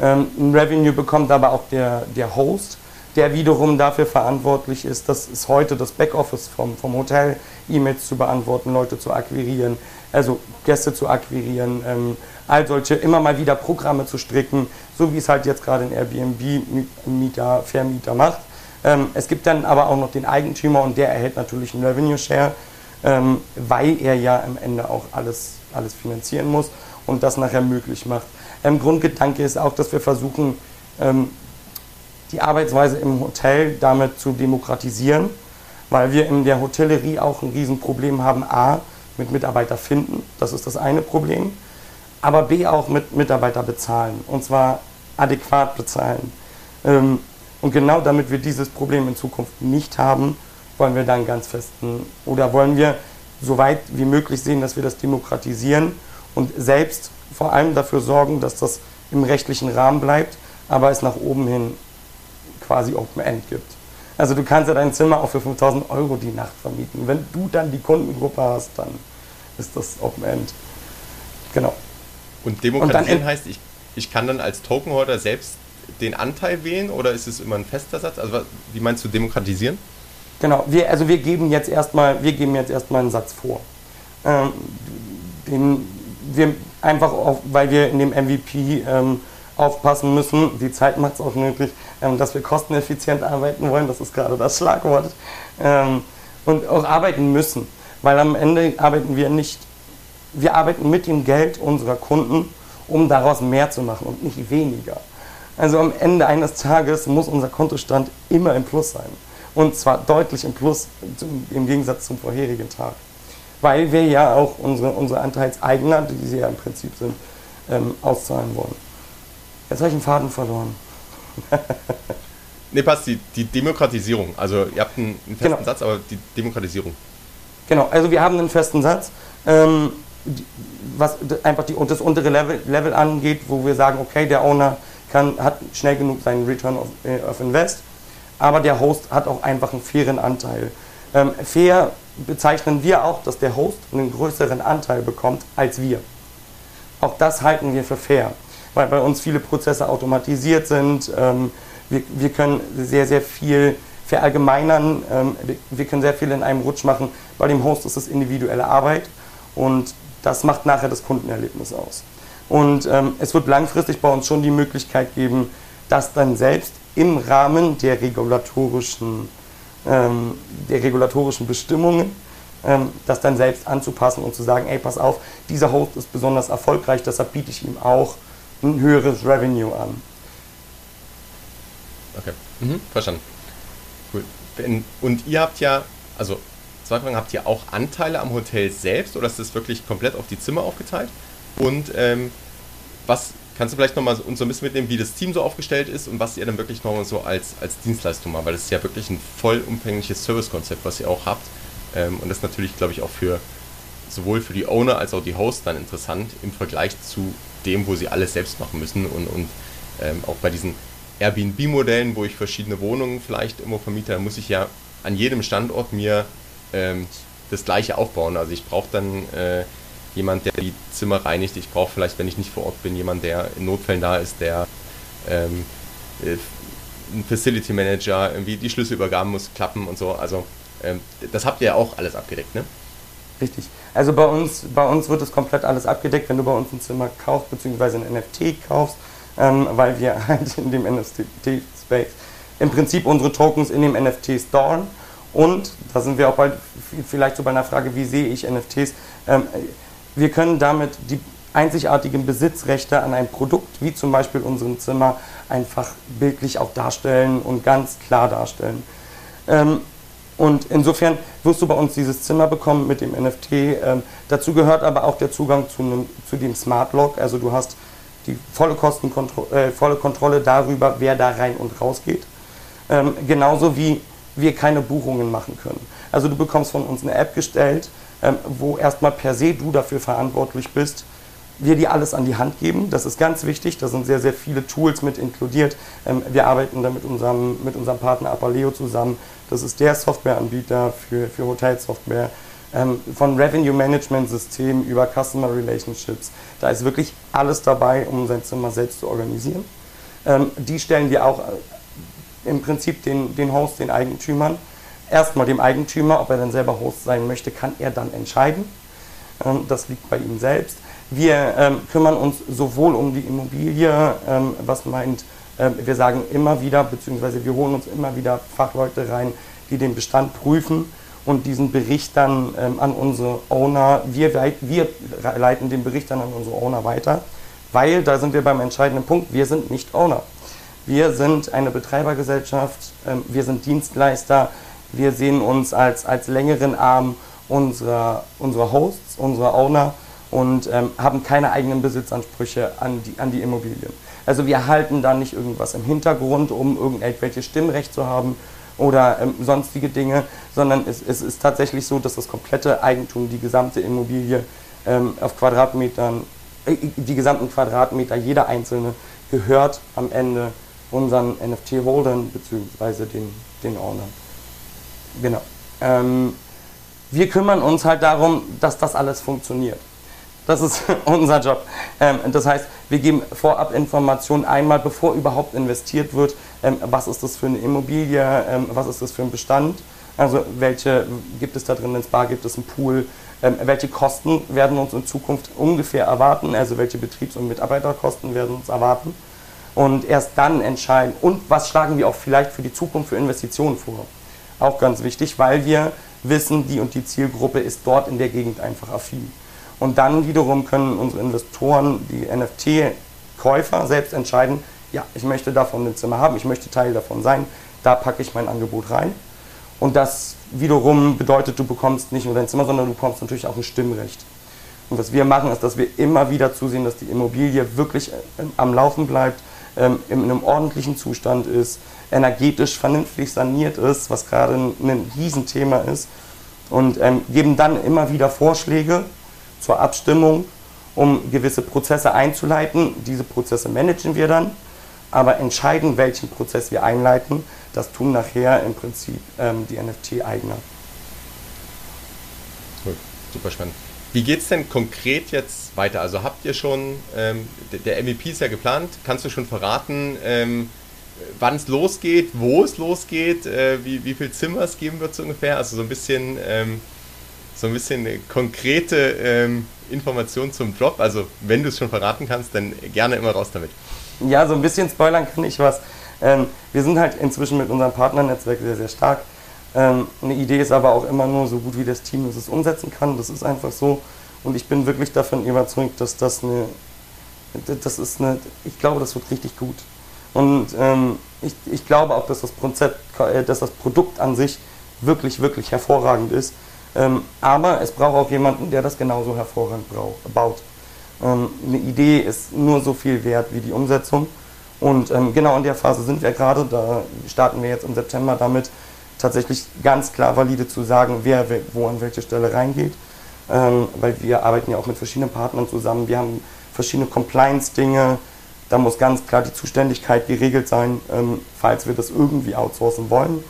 Speaker 2: Ähm, ein Revenue bekommt aber auch der, der Host, der wiederum dafür verantwortlich ist, das ist heute das Backoffice vom, vom Hotel, E-Mails zu beantworten, Leute zu akquirieren, also Gäste zu akquirieren, ähm, all solche immer mal wieder Programme zu stricken, so wie es halt jetzt gerade ein Airbnb-Mieter, Vermieter macht. Ähm, es gibt dann aber auch noch den Eigentümer und der erhält natürlich einen Revenue Share, ähm, weil er ja am Ende auch alles, alles finanzieren muss und das nachher möglich macht. Ähm, Grundgedanke ist auch, dass wir versuchen, ähm, die Arbeitsweise im Hotel damit zu demokratisieren, weil wir in der Hotellerie auch ein Riesenproblem haben, a, mit Mitarbeiter finden, das ist das eine Problem, aber b, auch mit Mitarbeiter bezahlen und zwar adäquat bezahlen. Und genau damit wir dieses Problem in Zukunft nicht haben, wollen wir dann ganz festen oder wollen wir so weit wie möglich sehen, dass wir das demokratisieren und selbst vor allem dafür sorgen, dass das im rechtlichen Rahmen bleibt, aber es nach oben hin quasi Open End gibt. Also du kannst ja dein Zimmer auch für 5000 Euro die Nacht vermieten. Wenn du dann die Kundengruppe hast, dann ist das Open End. Genau.
Speaker 1: Und demokratisieren und heißt, ich, ich kann dann als Tokenholder selbst den Anteil wählen oder ist es immer ein fester Satz? Also wie meinst du demokratisieren?
Speaker 2: Genau, wir, also wir geben jetzt erstmal, wir einen Satz vor. Ähm, den wir einfach auch, weil wir in dem MVP ähm, aufpassen müssen, die Zeit macht es auch nötig, ähm, dass wir kosteneffizient arbeiten wollen, das ist gerade das Schlagwort, ähm, und auch arbeiten müssen, weil am Ende arbeiten wir nicht, wir arbeiten mit dem Geld unserer Kunden, um daraus mehr zu machen und nicht weniger. Also am Ende eines Tages muss unser Kontostand immer im Plus sein. Und zwar deutlich im Plus im Gegensatz zum vorherigen Tag. Weil wir ja auch unsere, unsere Anteilseigner, die sie ja im Prinzip sind, ähm, auszahlen wollen. Jetzt habe ich einen Faden verloren.
Speaker 1: ne, passt, die, die Demokratisierung. Also ihr habt einen, einen festen genau. Satz, aber die Demokratisierung.
Speaker 2: Genau, also wir haben einen festen Satz, ähm, was einfach die, das untere Level, Level angeht, wo wir sagen, okay, der Owner kann, hat schnell genug seinen Return of, äh, of Invest, aber der Host hat auch einfach einen fairen Anteil. Ähm, fair bezeichnen wir auch, dass der Host einen größeren Anteil bekommt als wir. Auch das halten wir für fair weil bei uns viele Prozesse automatisiert sind. Ähm, wir, wir können sehr, sehr viel verallgemeinern. Ähm, wir können sehr viel in einem Rutsch machen. Bei dem Host ist es individuelle Arbeit und das macht nachher das Kundenerlebnis aus. Und ähm, es wird langfristig bei uns schon die Möglichkeit geben, das dann selbst im Rahmen der regulatorischen, ähm, der regulatorischen Bestimmungen ähm, das dann selbst anzupassen und zu sagen, ey, pass auf, dieser Host ist besonders erfolgreich, deshalb biete ich ihm auch ein höheres Revenue an.
Speaker 1: Okay, mhm, verstanden. Cool. Und ihr habt ja, also zwei Fragen, habt ihr auch Anteile am Hotel selbst oder ist das wirklich komplett auf die Zimmer aufgeteilt? Und ähm, was kannst du vielleicht nochmal uns so ein bisschen mitnehmen, wie das Team so aufgestellt ist und was ihr dann wirklich nochmal so als, als Dienstleistung macht? Weil das ist ja wirklich ein vollumfängliches Servicekonzept, was ihr auch habt. Ähm, und das ist natürlich, glaube ich, auch für sowohl für die Owner als auch die Hosts dann interessant im Vergleich zu dem, wo sie alles selbst machen müssen und, und ähm, auch bei diesen Airbnb-Modellen, wo ich verschiedene Wohnungen vielleicht immer vermiete, da muss ich ja an jedem Standort mir ähm, das gleiche aufbauen. Also ich brauche dann äh, jemand, der die Zimmer reinigt. Ich brauche vielleicht, wenn ich nicht vor Ort bin, jemand, der in Notfällen da ist, der ähm, äh, ein Facility Manager, irgendwie die Schlüsselübergaben muss klappen und so. Also ähm, das habt ihr ja auch alles abgedeckt, ne?
Speaker 2: Richtig. Also bei uns, bei uns wird es komplett alles abgedeckt, wenn du bei uns ein Zimmer kaufst, beziehungsweise ein NFT kaufst, ähm, weil wir halt in dem NFT-Space im Prinzip unsere Tokens in dem NFT storen. Und da sind wir auch bald vielleicht so bei einer Frage, wie sehe ich NFTs? Ähm, wir können damit die einzigartigen Besitzrechte an einem Produkt, wie zum Beispiel unserem Zimmer, einfach bildlich auch darstellen und ganz klar darstellen. Ähm, und insofern wirst du bei uns dieses Zimmer bekommen mit dem NFT. Ähm, dazu gehört aber auch der Zugang zu, einem, zu dem Smart Lock. Also du hast die volle, Kostenkontro äh, volle Kontrolle darüber, wer da rein und raus geht. Ähm, genauso wie wir keine Buchungen machen können. Also du bekommst von uns eine App gestellt, ähm, wo erstmal per se du dafür verantwortlich bist, wir dir alles an die Hand geben. Das ist ganz wichtig. Da sind sehr, sehr viele Tools mit inkludiert. Ähm, wir arbeiten da mit unserem, mit unserem Partner Apaleo zusammen. Das ist der Softwareanbieter für, für Hotelsoftware. Ähm, von Revenue Management System über Customer Relationships. Da ist wirklich alles dabei, um sein Zimmer selbst zu organisieren. Ähm, die stellen wir auch äh, im Prinzip den, den Host, den Eigentümern. Erstmal dem Eigentümer, ob er dann selber Host sein möchte, kann er dann entscheiden. Ähm, das liegt bei ihm selbst. Wir ähm, kümmern uns sowohl um die Immobilie, ähm, was meint, wir sagen immer wieder, beziehungsweise wir holen uns immer wieder Fachleute rein, die den Bestand prüfen und diesen Bericht dann an unsere Owner, wir, wir leiten den Bericht dann an unsere Owner weiter, weil da sind wir beim entscheidenden Punkt, wir sind nicht Owner. Wir sind eine Betreibergesellschaft, wir sind Dienstleister, wir sehen uns als, als längeren Arm unserer, unserer Hosts, unserer Owner und ähm, haben keine eigenen Besitzansprüche an die, an die Immobilien. Also wir halten da nicht irgendwas im Hintergrund, um irgendwelches Stimmrecht zu haben oder ähm, sonstige Dinge, sondern es, es, ist tatsächlich so, dass das komplette Eigentum, die gesamte Immobilie ähm, auf Quadratmetern, äh, die gesamten Quadratmeter, jeder einzelne, gehört am Ende unseren NFT-Holdern bzw. den, den Ownern. Genau. Ähm, wir kümmern uns halt darum, dass das alles funktioniert. Das ist unser Job. Ähm, das heißt, wir geben vorab Informationen einmal, bevor überhaupt investiert wird, ähm, was ist das für eine Immobilie, ähm, was ist das für ein Bestand, also welche gibt es da drin ins Bar, gibt es einen Pool, ähm, welche Kosten werden uns in Zukunft ungefähr erwarten, also welche Betriebs- und Mitarbeiterkosten werden uns erwarten und erst dann entscheiden und was schlagen wir auch vielleicht für die Zukunft für Investitionen vor. Auch ganz wichtig, weil wir wissen, die und die Zielgruppe ist dort in der Gegend einfach affin. Und dann wiederum können unsere Investoren, die NFT-Käufer selbst entscheiden, ja, ich möchte davon ein Zimmer haben, ich möchte Teil davon sein, da packe ich mein Angebot rein. Und das wiederum bedeutet, du bekommst nicht nur dein Zimmer, sondern du bekommst natürlich auch ein Stimmrecht. Und was wir machen, ist, dass wir immer wieder zusehen, dass die Immobilie wirklich äh, am Laufen bleibt, ähm, in einem ordentlichen Zustand ist, energetisch vernünftig saniert ist, was gerade ein, ein Riesenthema ist. Und ähm, geben dann immer wieder Vorschläge, zur Abstimmung, um gewisse Prozesse einzuleiten. Diese Prozesse managen wir dann, aber entscheiden, welchen Prozess wir einleiten, das tun nachher im Prinzip ähm, die NFT-Eigner.
Speaker 1: Cool. Super spannend. Wie geht es denn konkret jetzt weiter? Also habt ihr schon, ähm, der MVP ist ja geplant, kannst du schon verraten, ähm, wann es losgeht, wo es losgeht, äh, wie, wie viel Zimmer es geben wird so ungefähr? Also so ein bisschen ähm, so ein bisschen konkrete ähm, Information zum Drop. Also wenn du es schon verraten kannst, dann gerne immer raus damit.
Speaker 2: Ja, so ein bisschen spoilern kann ich was. Ähm, wir sind halt inzwischen mit unserem Partnernetzwerk sehr, sehr stark. Ähm, eine Idee ist aber auch immer nur so gut, wie das Team es umsetzen kann. Das ist einfach so. Und ich bin wirklich davon überzeugt, dass das eine, das ist eine, ich glaube, das wird richtig gut. Und ähm, ich, ich glaube auch, dass das, Konzept, äh, dass das Produkt an sich wirklich, wirklich hervorragend ist. Ähm, aber es braucht auch jemanden, der das genauso hervorragend baut. Ähm, eine Idee ist nur so viel wert wie die Umsetzung. Und ähm, genau in der Phase sind wir gerade. Da starten wir jetzt im September damit, tatsächlich ganz klar valide zu sagen, wer wo an welche Stelle reingeht. Ähm, weil wir arbeiten ja auch mit verschiedenen Partnern zusammen. Wir haben verschiedene Compliance-Dinge. Da muss ganz klar die Zuständigkeit geregelt sein, ähm, falls wir das irgendwie outsourcen wollen.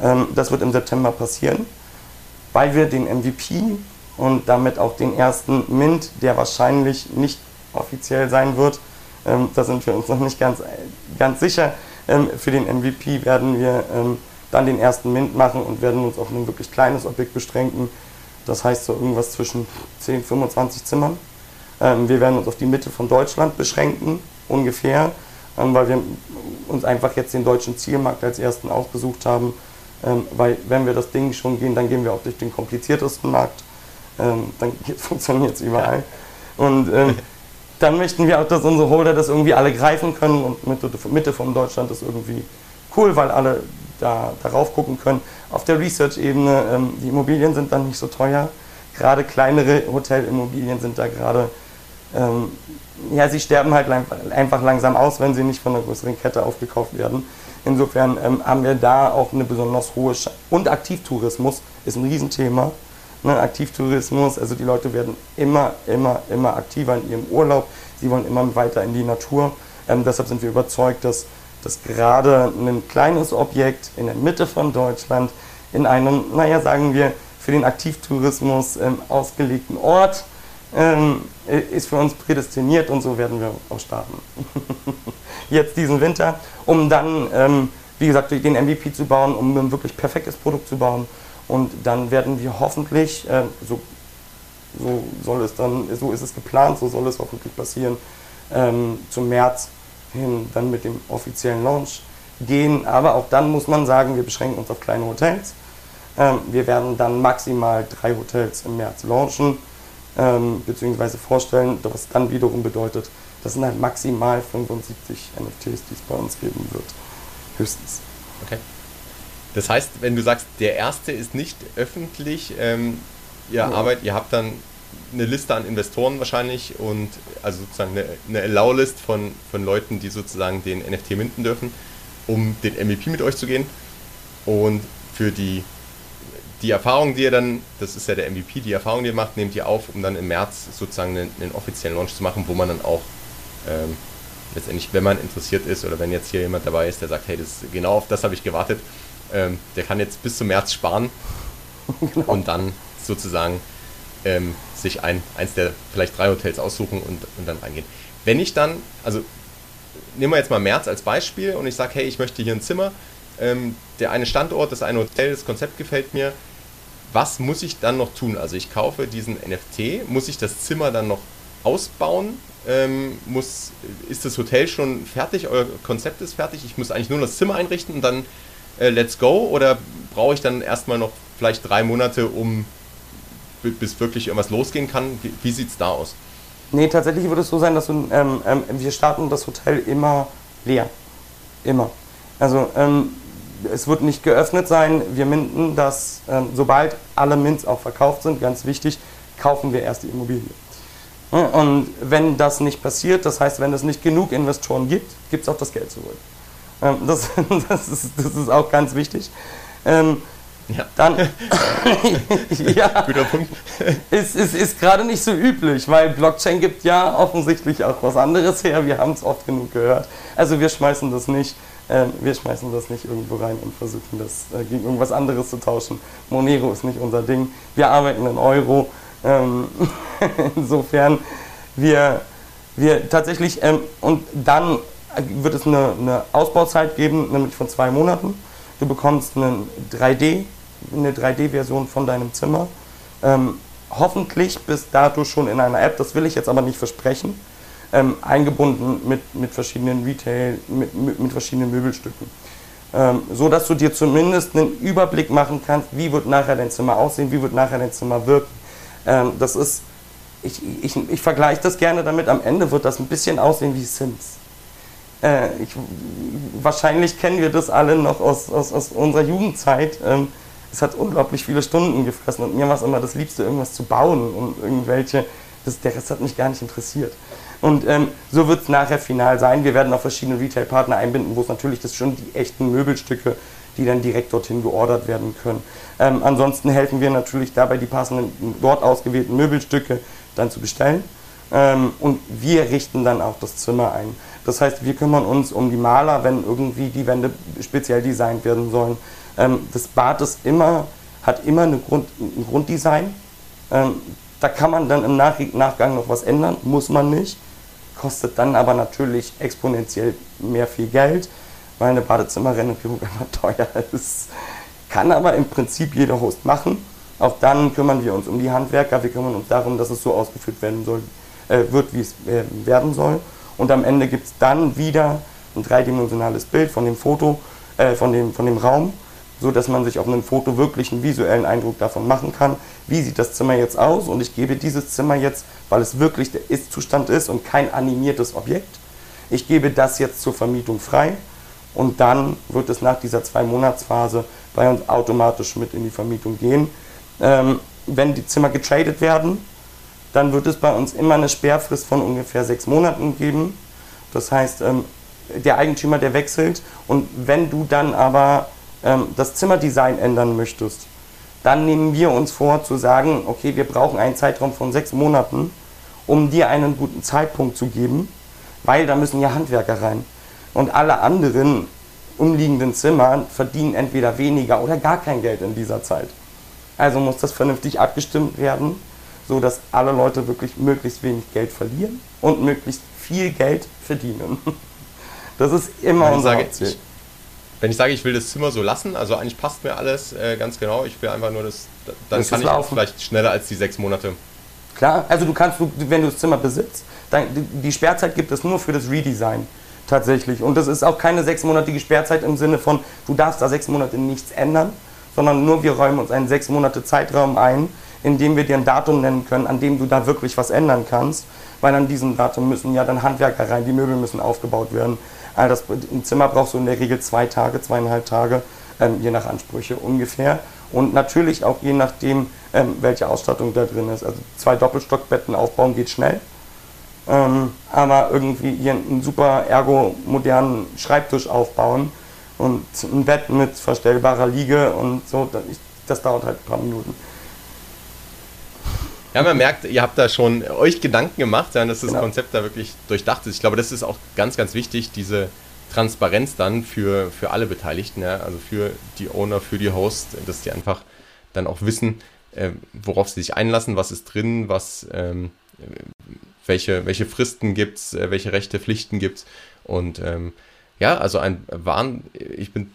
Speaker 2: Ähm, das wird im September passieren weil wir den MVP und damit auch den ersten Mint, der wahrscheinlich nicht offiziell sein wird, ähm, da sind wir uns noch nicht ganz, ganz sicher, ähm, für den MVP werden wir ähm, dann den ersten Mint machen und werden uns auf ein wirklich kleines Objekt beschränken. Das heißt so irgendwas zwischen 10, 25 Zimmern. Ähm, wir werden uns auf die Mitte von Deutschland beschränken, ungefähr, ähm, weil wir uns einfach jetzt den deutschen Zielmarkt als ersten ausgesucht haben ähm, weil wenn wir das Ding schon gehen, dann gehen wir auch durch den kompliziertesten Markt. Ähm, dann funktioniert es überall. Und ähm, dann möchten wir auch, dass unsere Holder das irgendwie alle greifen können und Mitte, Mitte von Deutschland ist irgendwie cool, weil alle da darauf gucken können. Auf der Research-Ebene, ähm, die Immobilien sind dann nicht so teuer. Gerade kleinere Hotelimmobilien sind da gerade, ähm, ja, sie sterben halt einfach langsam aus, wenn sie nicht von einer größeren Kette aufgekauft werden. Insofern ähm, haben wir da auch eine besonders hohe Sch und Aktivtourismus ist ein Riesenthema. Ne, Aktivtourismus, also die Leute werden immer, immer, immer aktiver in ihrem Urlaub. Sie wollen immer weiter in die Natur. Ähm, deshalb sind wir überzeugt, dass, dass gerade ein kleines Objekt in der Mitte von Deutschland in einem, naja, sagen wir, für den Aktivtourismus ähm, ausgelegten Ort ähm, ist für uns prädestiniert und so werden wir auch starten. Jetzt diesen Winter, um dann, ähm, wie gesagt, den MVP zu bauen, um ein wirklich perfektes Produkt zu bauen. Und dann werden wir hoffentlich, äh, so, so soll es dann, so ist es geplant, so soll es hoffentlich passieren, ähm, zum März hin dann mit dem offiziellen Launch gehen. Aber auch dann muss man sagen, wir beschränken uns auf kleine Hotels. Ähm, wir werden dann maximal drei Hotels im März launchen ähm, beziehungsweise vorstellen, was dann wiederum bedeutet, das sind halt maximal 75 NFTs, die es bei uns geben wird. Höchstens.
Speaker 1: Okay. Das heißt, wenn du sagst, der erste ist nicht öffentlich, ähm, ihr ja. arbeitet, ihr habt dann eine Liste an Investoren wahrscheinlich und also sozusagen eine, eine Allow-List von, von Leuten, die sozusagen den NFT minden dürfen, um den MVP mit euch zu gehen. Und für die die Erfahrung, die ihr dann, das ist ja der MVP, die Erfahrung, die ihr macht, nehmt ihr auf, um dann im März sozusagen einen, einen offiziellen Launch zu machen, wo man dann auch ähm, letztendlich, wenn man interessiert ist oder wenn jetzt hier jemand dabei ist, der sagt, hey, das, genau auf das habe ich gewartet, ähm, der kann jetzt bis zum März sparen genau. und dann sozusagen ähm, sich ein, eins der vielleicht drei Hotels aussuchen und, und dann reingehen. Wenn ich dann, also nehmen wir jetzt mal März als Beispiel und ich sage, hey, ich möchte hier ein Zimmer, ähm, der eine Standort, das eine Hotel, das Konzept gefällt mir, was muss ich dann noch tun? Also ich kaufe diesen NFT, muss ich das Zimmer dann noch ausbauen? Ähm, muss, ist das Hotel schon fertig? Euer Konzept ist fertig? Ich muss eigentlich nur das Zimmer einrichten und dann äh, let's go? Oder brauche ich dann erstmal noch vielleicht drei Monate, um bis wirklich irgendwas losgehen kann? Wie, sieht es da aus?
Speaker 2: Nee, tatsächlich würde es so sein, dass du, ähm, ähm, wir starten das Hotel immer leer. Immer. Also ähm, es wird nicht geöffnet sein. Wir minden das, ähm, sobald alle Mints auch verkauft sind, ganz wichtig, kaufen wir erst die Immobilie. Und wenn das nicht passiert, das heißt, wenn es nicht genug Investoren gibt, gibt es auch das Geld zurück. Ähm, das, das, ist, das ist auch ganz wichtig. Ja. Dann, ja, guter Punkt. ist, ist, ist gerade nicht so üblich, weil Blockchain gibt ja offensichtlich auch was anderes her. Wir haben es oft genug gehört. Also wir schmeißen das nicht ähm, wir schmeißen das nicht irgendwo rein und versuchen das äh, gegen irgendwas anderes zu tauschen. Monero ist nicht unser Ding. Wir arbeiten in Euro. Ähm, insofern, wir, wir tatsächlich, ähm, und dann wird es eine, eine Ausbauzeit geben, nämlich von zwei Monaten. Du bekommst eine 3D, eine 3D-Version von deinem Zimmer. Ähm, hoffentlich bis dato schon in einer App, das will ich jetzt aber nicht versprechen ähm, eingebunden mit, mit verschiedenen Retail, mit, mit, verschiedenen Möbelstücken. Ähm, so dass du dir zumindest einen Überblick machen kannst, wie wird nachher dein Zimmer aussehen, wie wird nachher dein Zimmer wirken. Ähm, das ist, ich, ich, ich vergleiche das gerne damit, am Ende wird das ein bisschen aussehen wie Sims. Äh, ich, wahrscheinlich kennen wir das alle noch aus, aus, aus unserer Jugendzeit. Ähm, es hat unglaublich viele Stunden gefressen und mir war es immer das Liebste, irgendwas zu bauen und irgendwelche, das, der Rest hat mich gar nicht interessiert. Und ähm, so wird es nachher final sein. Wir werden auch verschiedene Retail-Partner einbinden, wo es natürlich das schon die echten Möbelstücke, die dann direkt dorthin geordert werden können. Ähm, ansonsten helfen wir natürlich dabei, die passenden dort ausgewählten Möbelstücke dann zu bestellen. Ähm, und wir richten dann auch das Zimmer ein. Das heißt, wir kümmern uns um die Maler, wenn irgendwie die Wände speziell designt werden sollen. Ähm, das Bad ist immer, hat immer eine Grund, ein Grunddesign. Ähm, da kann man dann im Nach Nachgang noch was ändern, muss man nicht kostet dann aber natürlich exponentiell mehr viel Geld, weil eine Badezimmerrenovierung immer teuer ist. Kann aber im Prinzip jeder Host machen. Auch dann kümmern wir uns um die Handwerker, wir kümmern uns darum, dass es so ausgeführt werden soll, äh, wird, wie es äh, werden soll. Und am Ende gibt es dann wieder ein dreidimensionales Bild von dem Foto, äh, von, dem, von dem Raum so dass man sich auf einem Foto wirklich einen visuellen Eindruck davon machen kann, wie sieht das Zimmer jetzt aus und ich gebe dieses Zimmer jetzt, weil es wirklich der Ist-Zustand ist und kein animiertes Objekt, ich gebe das jetzt zur Vermietung frei und dann wird es nach dieser Zwei-Monats-Phase bei uns automatisch mit in die Vermietung gehen. Ähm, wenn die Zimmer getradet werden, dann wird es bei uns immer eine Sperrfrist von ungefähr sechs Monaten geben. Das heißt, ähm, der Eigentümer, der wechselt. Und wenn du dann aber ähm, das Zimmerdesign ändern möchtest, dann nehmen wir uns vor zu sagen, okay, wir brauchen einen Zeitraum von sechs Monaten, um dir einen guten Zeitpunkt zu geben, weil da müssen ja Handwerker rein. Und alle anderen umliegenden Zimmer verdienen entweder weniger oder gar kein Geld in dieser Zeit. Also muss das vernünftig abgestimmt werden, sodass alle Leute wirklich möglichst wenig Geld verlieren und möglichst viel Geld verdienen. Das ist immer
Speaker 1: ich
Speaker 2: unser
Speaker 1: ich, wenn ich sage, ich will das Zimmer so lassen, also eigentlich passt mir alles äh, ganz genau, ich will einfach nur das, dann
Speaker 2: Lass
Speaker 1: kann ich auch
Speaker 2: laufen.
Speaker 1: vielleicht schneller als die sechs Monate.
Speaker 2: Klar, also du kannst, wenn du das Zimmer besitzt, dann, die Sperrzeit gibt es nur für das Redesign tatsächlich. Und das ist auch keine sechsmonatige Sperrzeit im Sinne von, du darfst da sechs Monate nichts ändern, sondern nur wir räumen uns einen sechs Monate Zeitraum ein, in dem wir dir ein Datum nennen können, an dem du da wirklich was ändern kannst. Weil an diesem Datum müssen ja dann Handwerker rein, die Möbel müssen aufgebaut werden. All das, Ein Zimmer brauchst du in der Regel zwei Tage, zweieinhalb Tage, ähm, je nach Ansprüche ungefähr. Und natürlich auch je nachdem, ähm, welche Ausstattung da drin ist. Also zwei Doppelstockbetten aufbauen geht schnell. Ähm, aber irgendwie hier einen super ergo-modernen Schreibtisch aufbauen und ein Bett mit verstellbarer Liege und so, das, das dauert halt ein paar Minuten.
Speaker 1: Ja, man merkt, ihr habt da schon euch Gedanken gemacht, ja, dass das
Speaker 2: Genau.
Speaker 1: Konzept da wirklich durchdacht ist. Ich glaube, das ist auch ganz, ganz wichtig, diese Transparenz dann für, für alle Beteiligten, ja, also für die Owner, für die Host, dass die einfach dann auch wissen, äh, worauf sie sich einlassen, was ist drin, was, ähm, welche, welche Fristen gibt es, äh, welche Rechte, Pflichten gibt es. Und ähm, ja, also ein Wahn, ich bin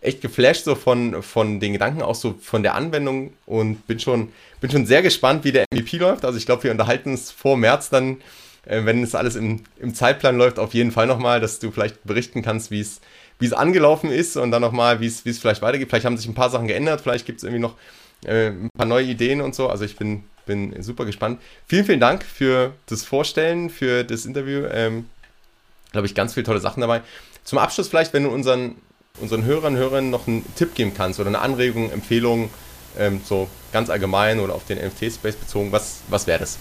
Speaker 1: echt geflasht so von, von den Gedanken, auch so von der Anwendung und bin schon, bin schon sehr gespannt, wie der MVP läuft. Also ich glaube, wir unterhalten uns vor März dann, äh, wenn es alles im, im Zeitplan läuft, auf jeden Fall nochmal, dass du vielleicht berichten kannst, wie es wie es angelaufen ist und dann nochmal, wie es wie es vielleicht weitergeht. Vielleicht haben sich ein paar Sachen geändert, vielleicht gibt es irgendwie noch äh, ein paar neue Ideen und so. Also ich bin, bin super gespannt. Vielen, vielen Dank für das Vorstellen, für das Interview. Ähm, glaube ich, ganz viele tolle Sachen dabei. Zum Abschluss vielleicht, wenn du unseren, unseren Hörern, Hörern noch einen Tipp geben kannst oder eine Anregung, Empfehlung, ähm, so ganz allgemein oder auf den NFT-Space bezogen, was, was wäre das?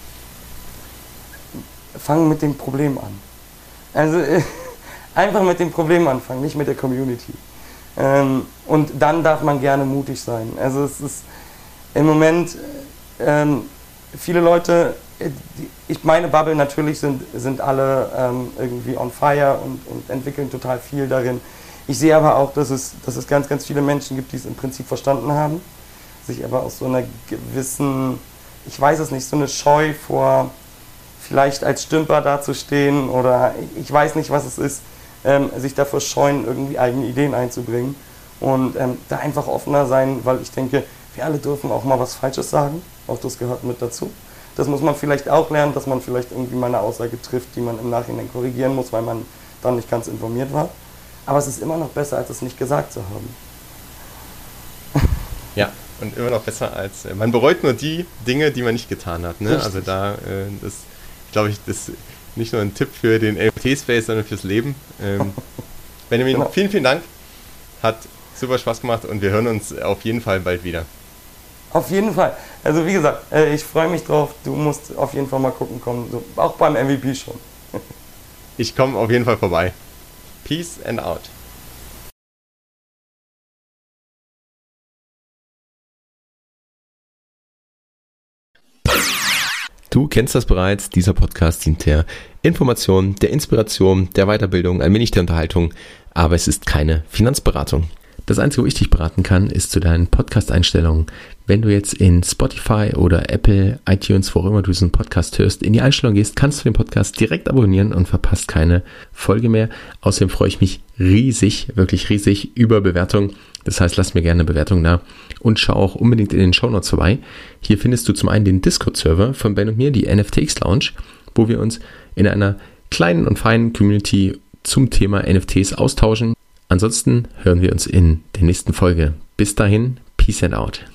Speaker 2: Fangen mit dem Problem an. Also äh, einfach mit dem Problem anfangen, nicht mit der Community. Ähm, und dann darf man gerne mutig sein. Also es ist im Moment ähm, viele Leute, äh, die, ich meine Bubble natürlich sind, sind alle ähm, irgendwie on fire und, und entwickeln total viel darin. Ich sehe aber auch, dass es, dass es ganz, ganz viele Menschen gibt, die es im Prinzip verstanden haben, sich aber aus so einer gewissen, ich weiß es nicht, so eine Scheu vor vielleicht als Stümper dazustehen oder ich weiß nicht, was es ist, ähm, sich davor scheuen, irgendwie eigene Ideen einzubringen und ähm, da einfach offener sein, weil ich denke, wir alle dürfen auch mal was Falsches sagen, auch das gehört mit dazu. Das muss man vielleicht auch lernen, dass man vielleicht irgendwie mal eine Aussage trifft, die man im Nachhinein korrigieren muss, weil man dann nicht ganz informiert war. Aber es ist immer noch besser, als es nicht gesagt zu haben.
Speaker 1: Ja, und immer noch besser als, äh, man bereut nur die Dinge, die man nicht getan hat. Ne?
Speaker 2: Richtig.
Speaker 1: Also da, äh, das glaube ich, das ist nicht nur ein Tipp für den NFT-Space, sondern fürs Leben. Ähm, Benjamin,
Speaker 2: Genau.
Speaker 1: vielen, vielen Dank. Hat super Spaß gemacht und wir hören uns auf jeden Fall bald wieder.
Speaker 2: Auf jeden Fall. Also wie gesagt, äh, ich freue mich drauf. Du musst auf jeden Fall mal gucken kommen. Auch beim MVP schon.
Speaker 1: Ich komme auf jeden Fall vorbei. Peace and out. Du kennst das bereits, dieser Podcast dient der Information, der Inspiration, der Weiterbildung, ein wenig der Unterhaltung, aber es ist keine Finanzberatung. Das Einzige, wo ich dich beraten kann, ist zu deinen Podcast-Einstellungen. Wenn du jetzt in Spotify oder Apple, iTunes, wo auch immer du diesen Podcast hörst, in die Einstellung gehst, kannst du den Podcast direkt abonnieren und verpasst keine Folge mehr. Außerdem freue ich mich riesig, wirklich riesig über Bewertungen. Das heißt, lass mir gerne eine Bewertung da und schau auch unbedingt in den Shownotes vorbei. Hier findest du zum einen den Discord-Server von Ben und mir, die NFTX Lounge, wo wir uns in einer kleinen und feinen Community zum Thema NFTs austauschen. Ansonsten hören wir uns in der nächsten Folge. Bis dahin, Peace and Out.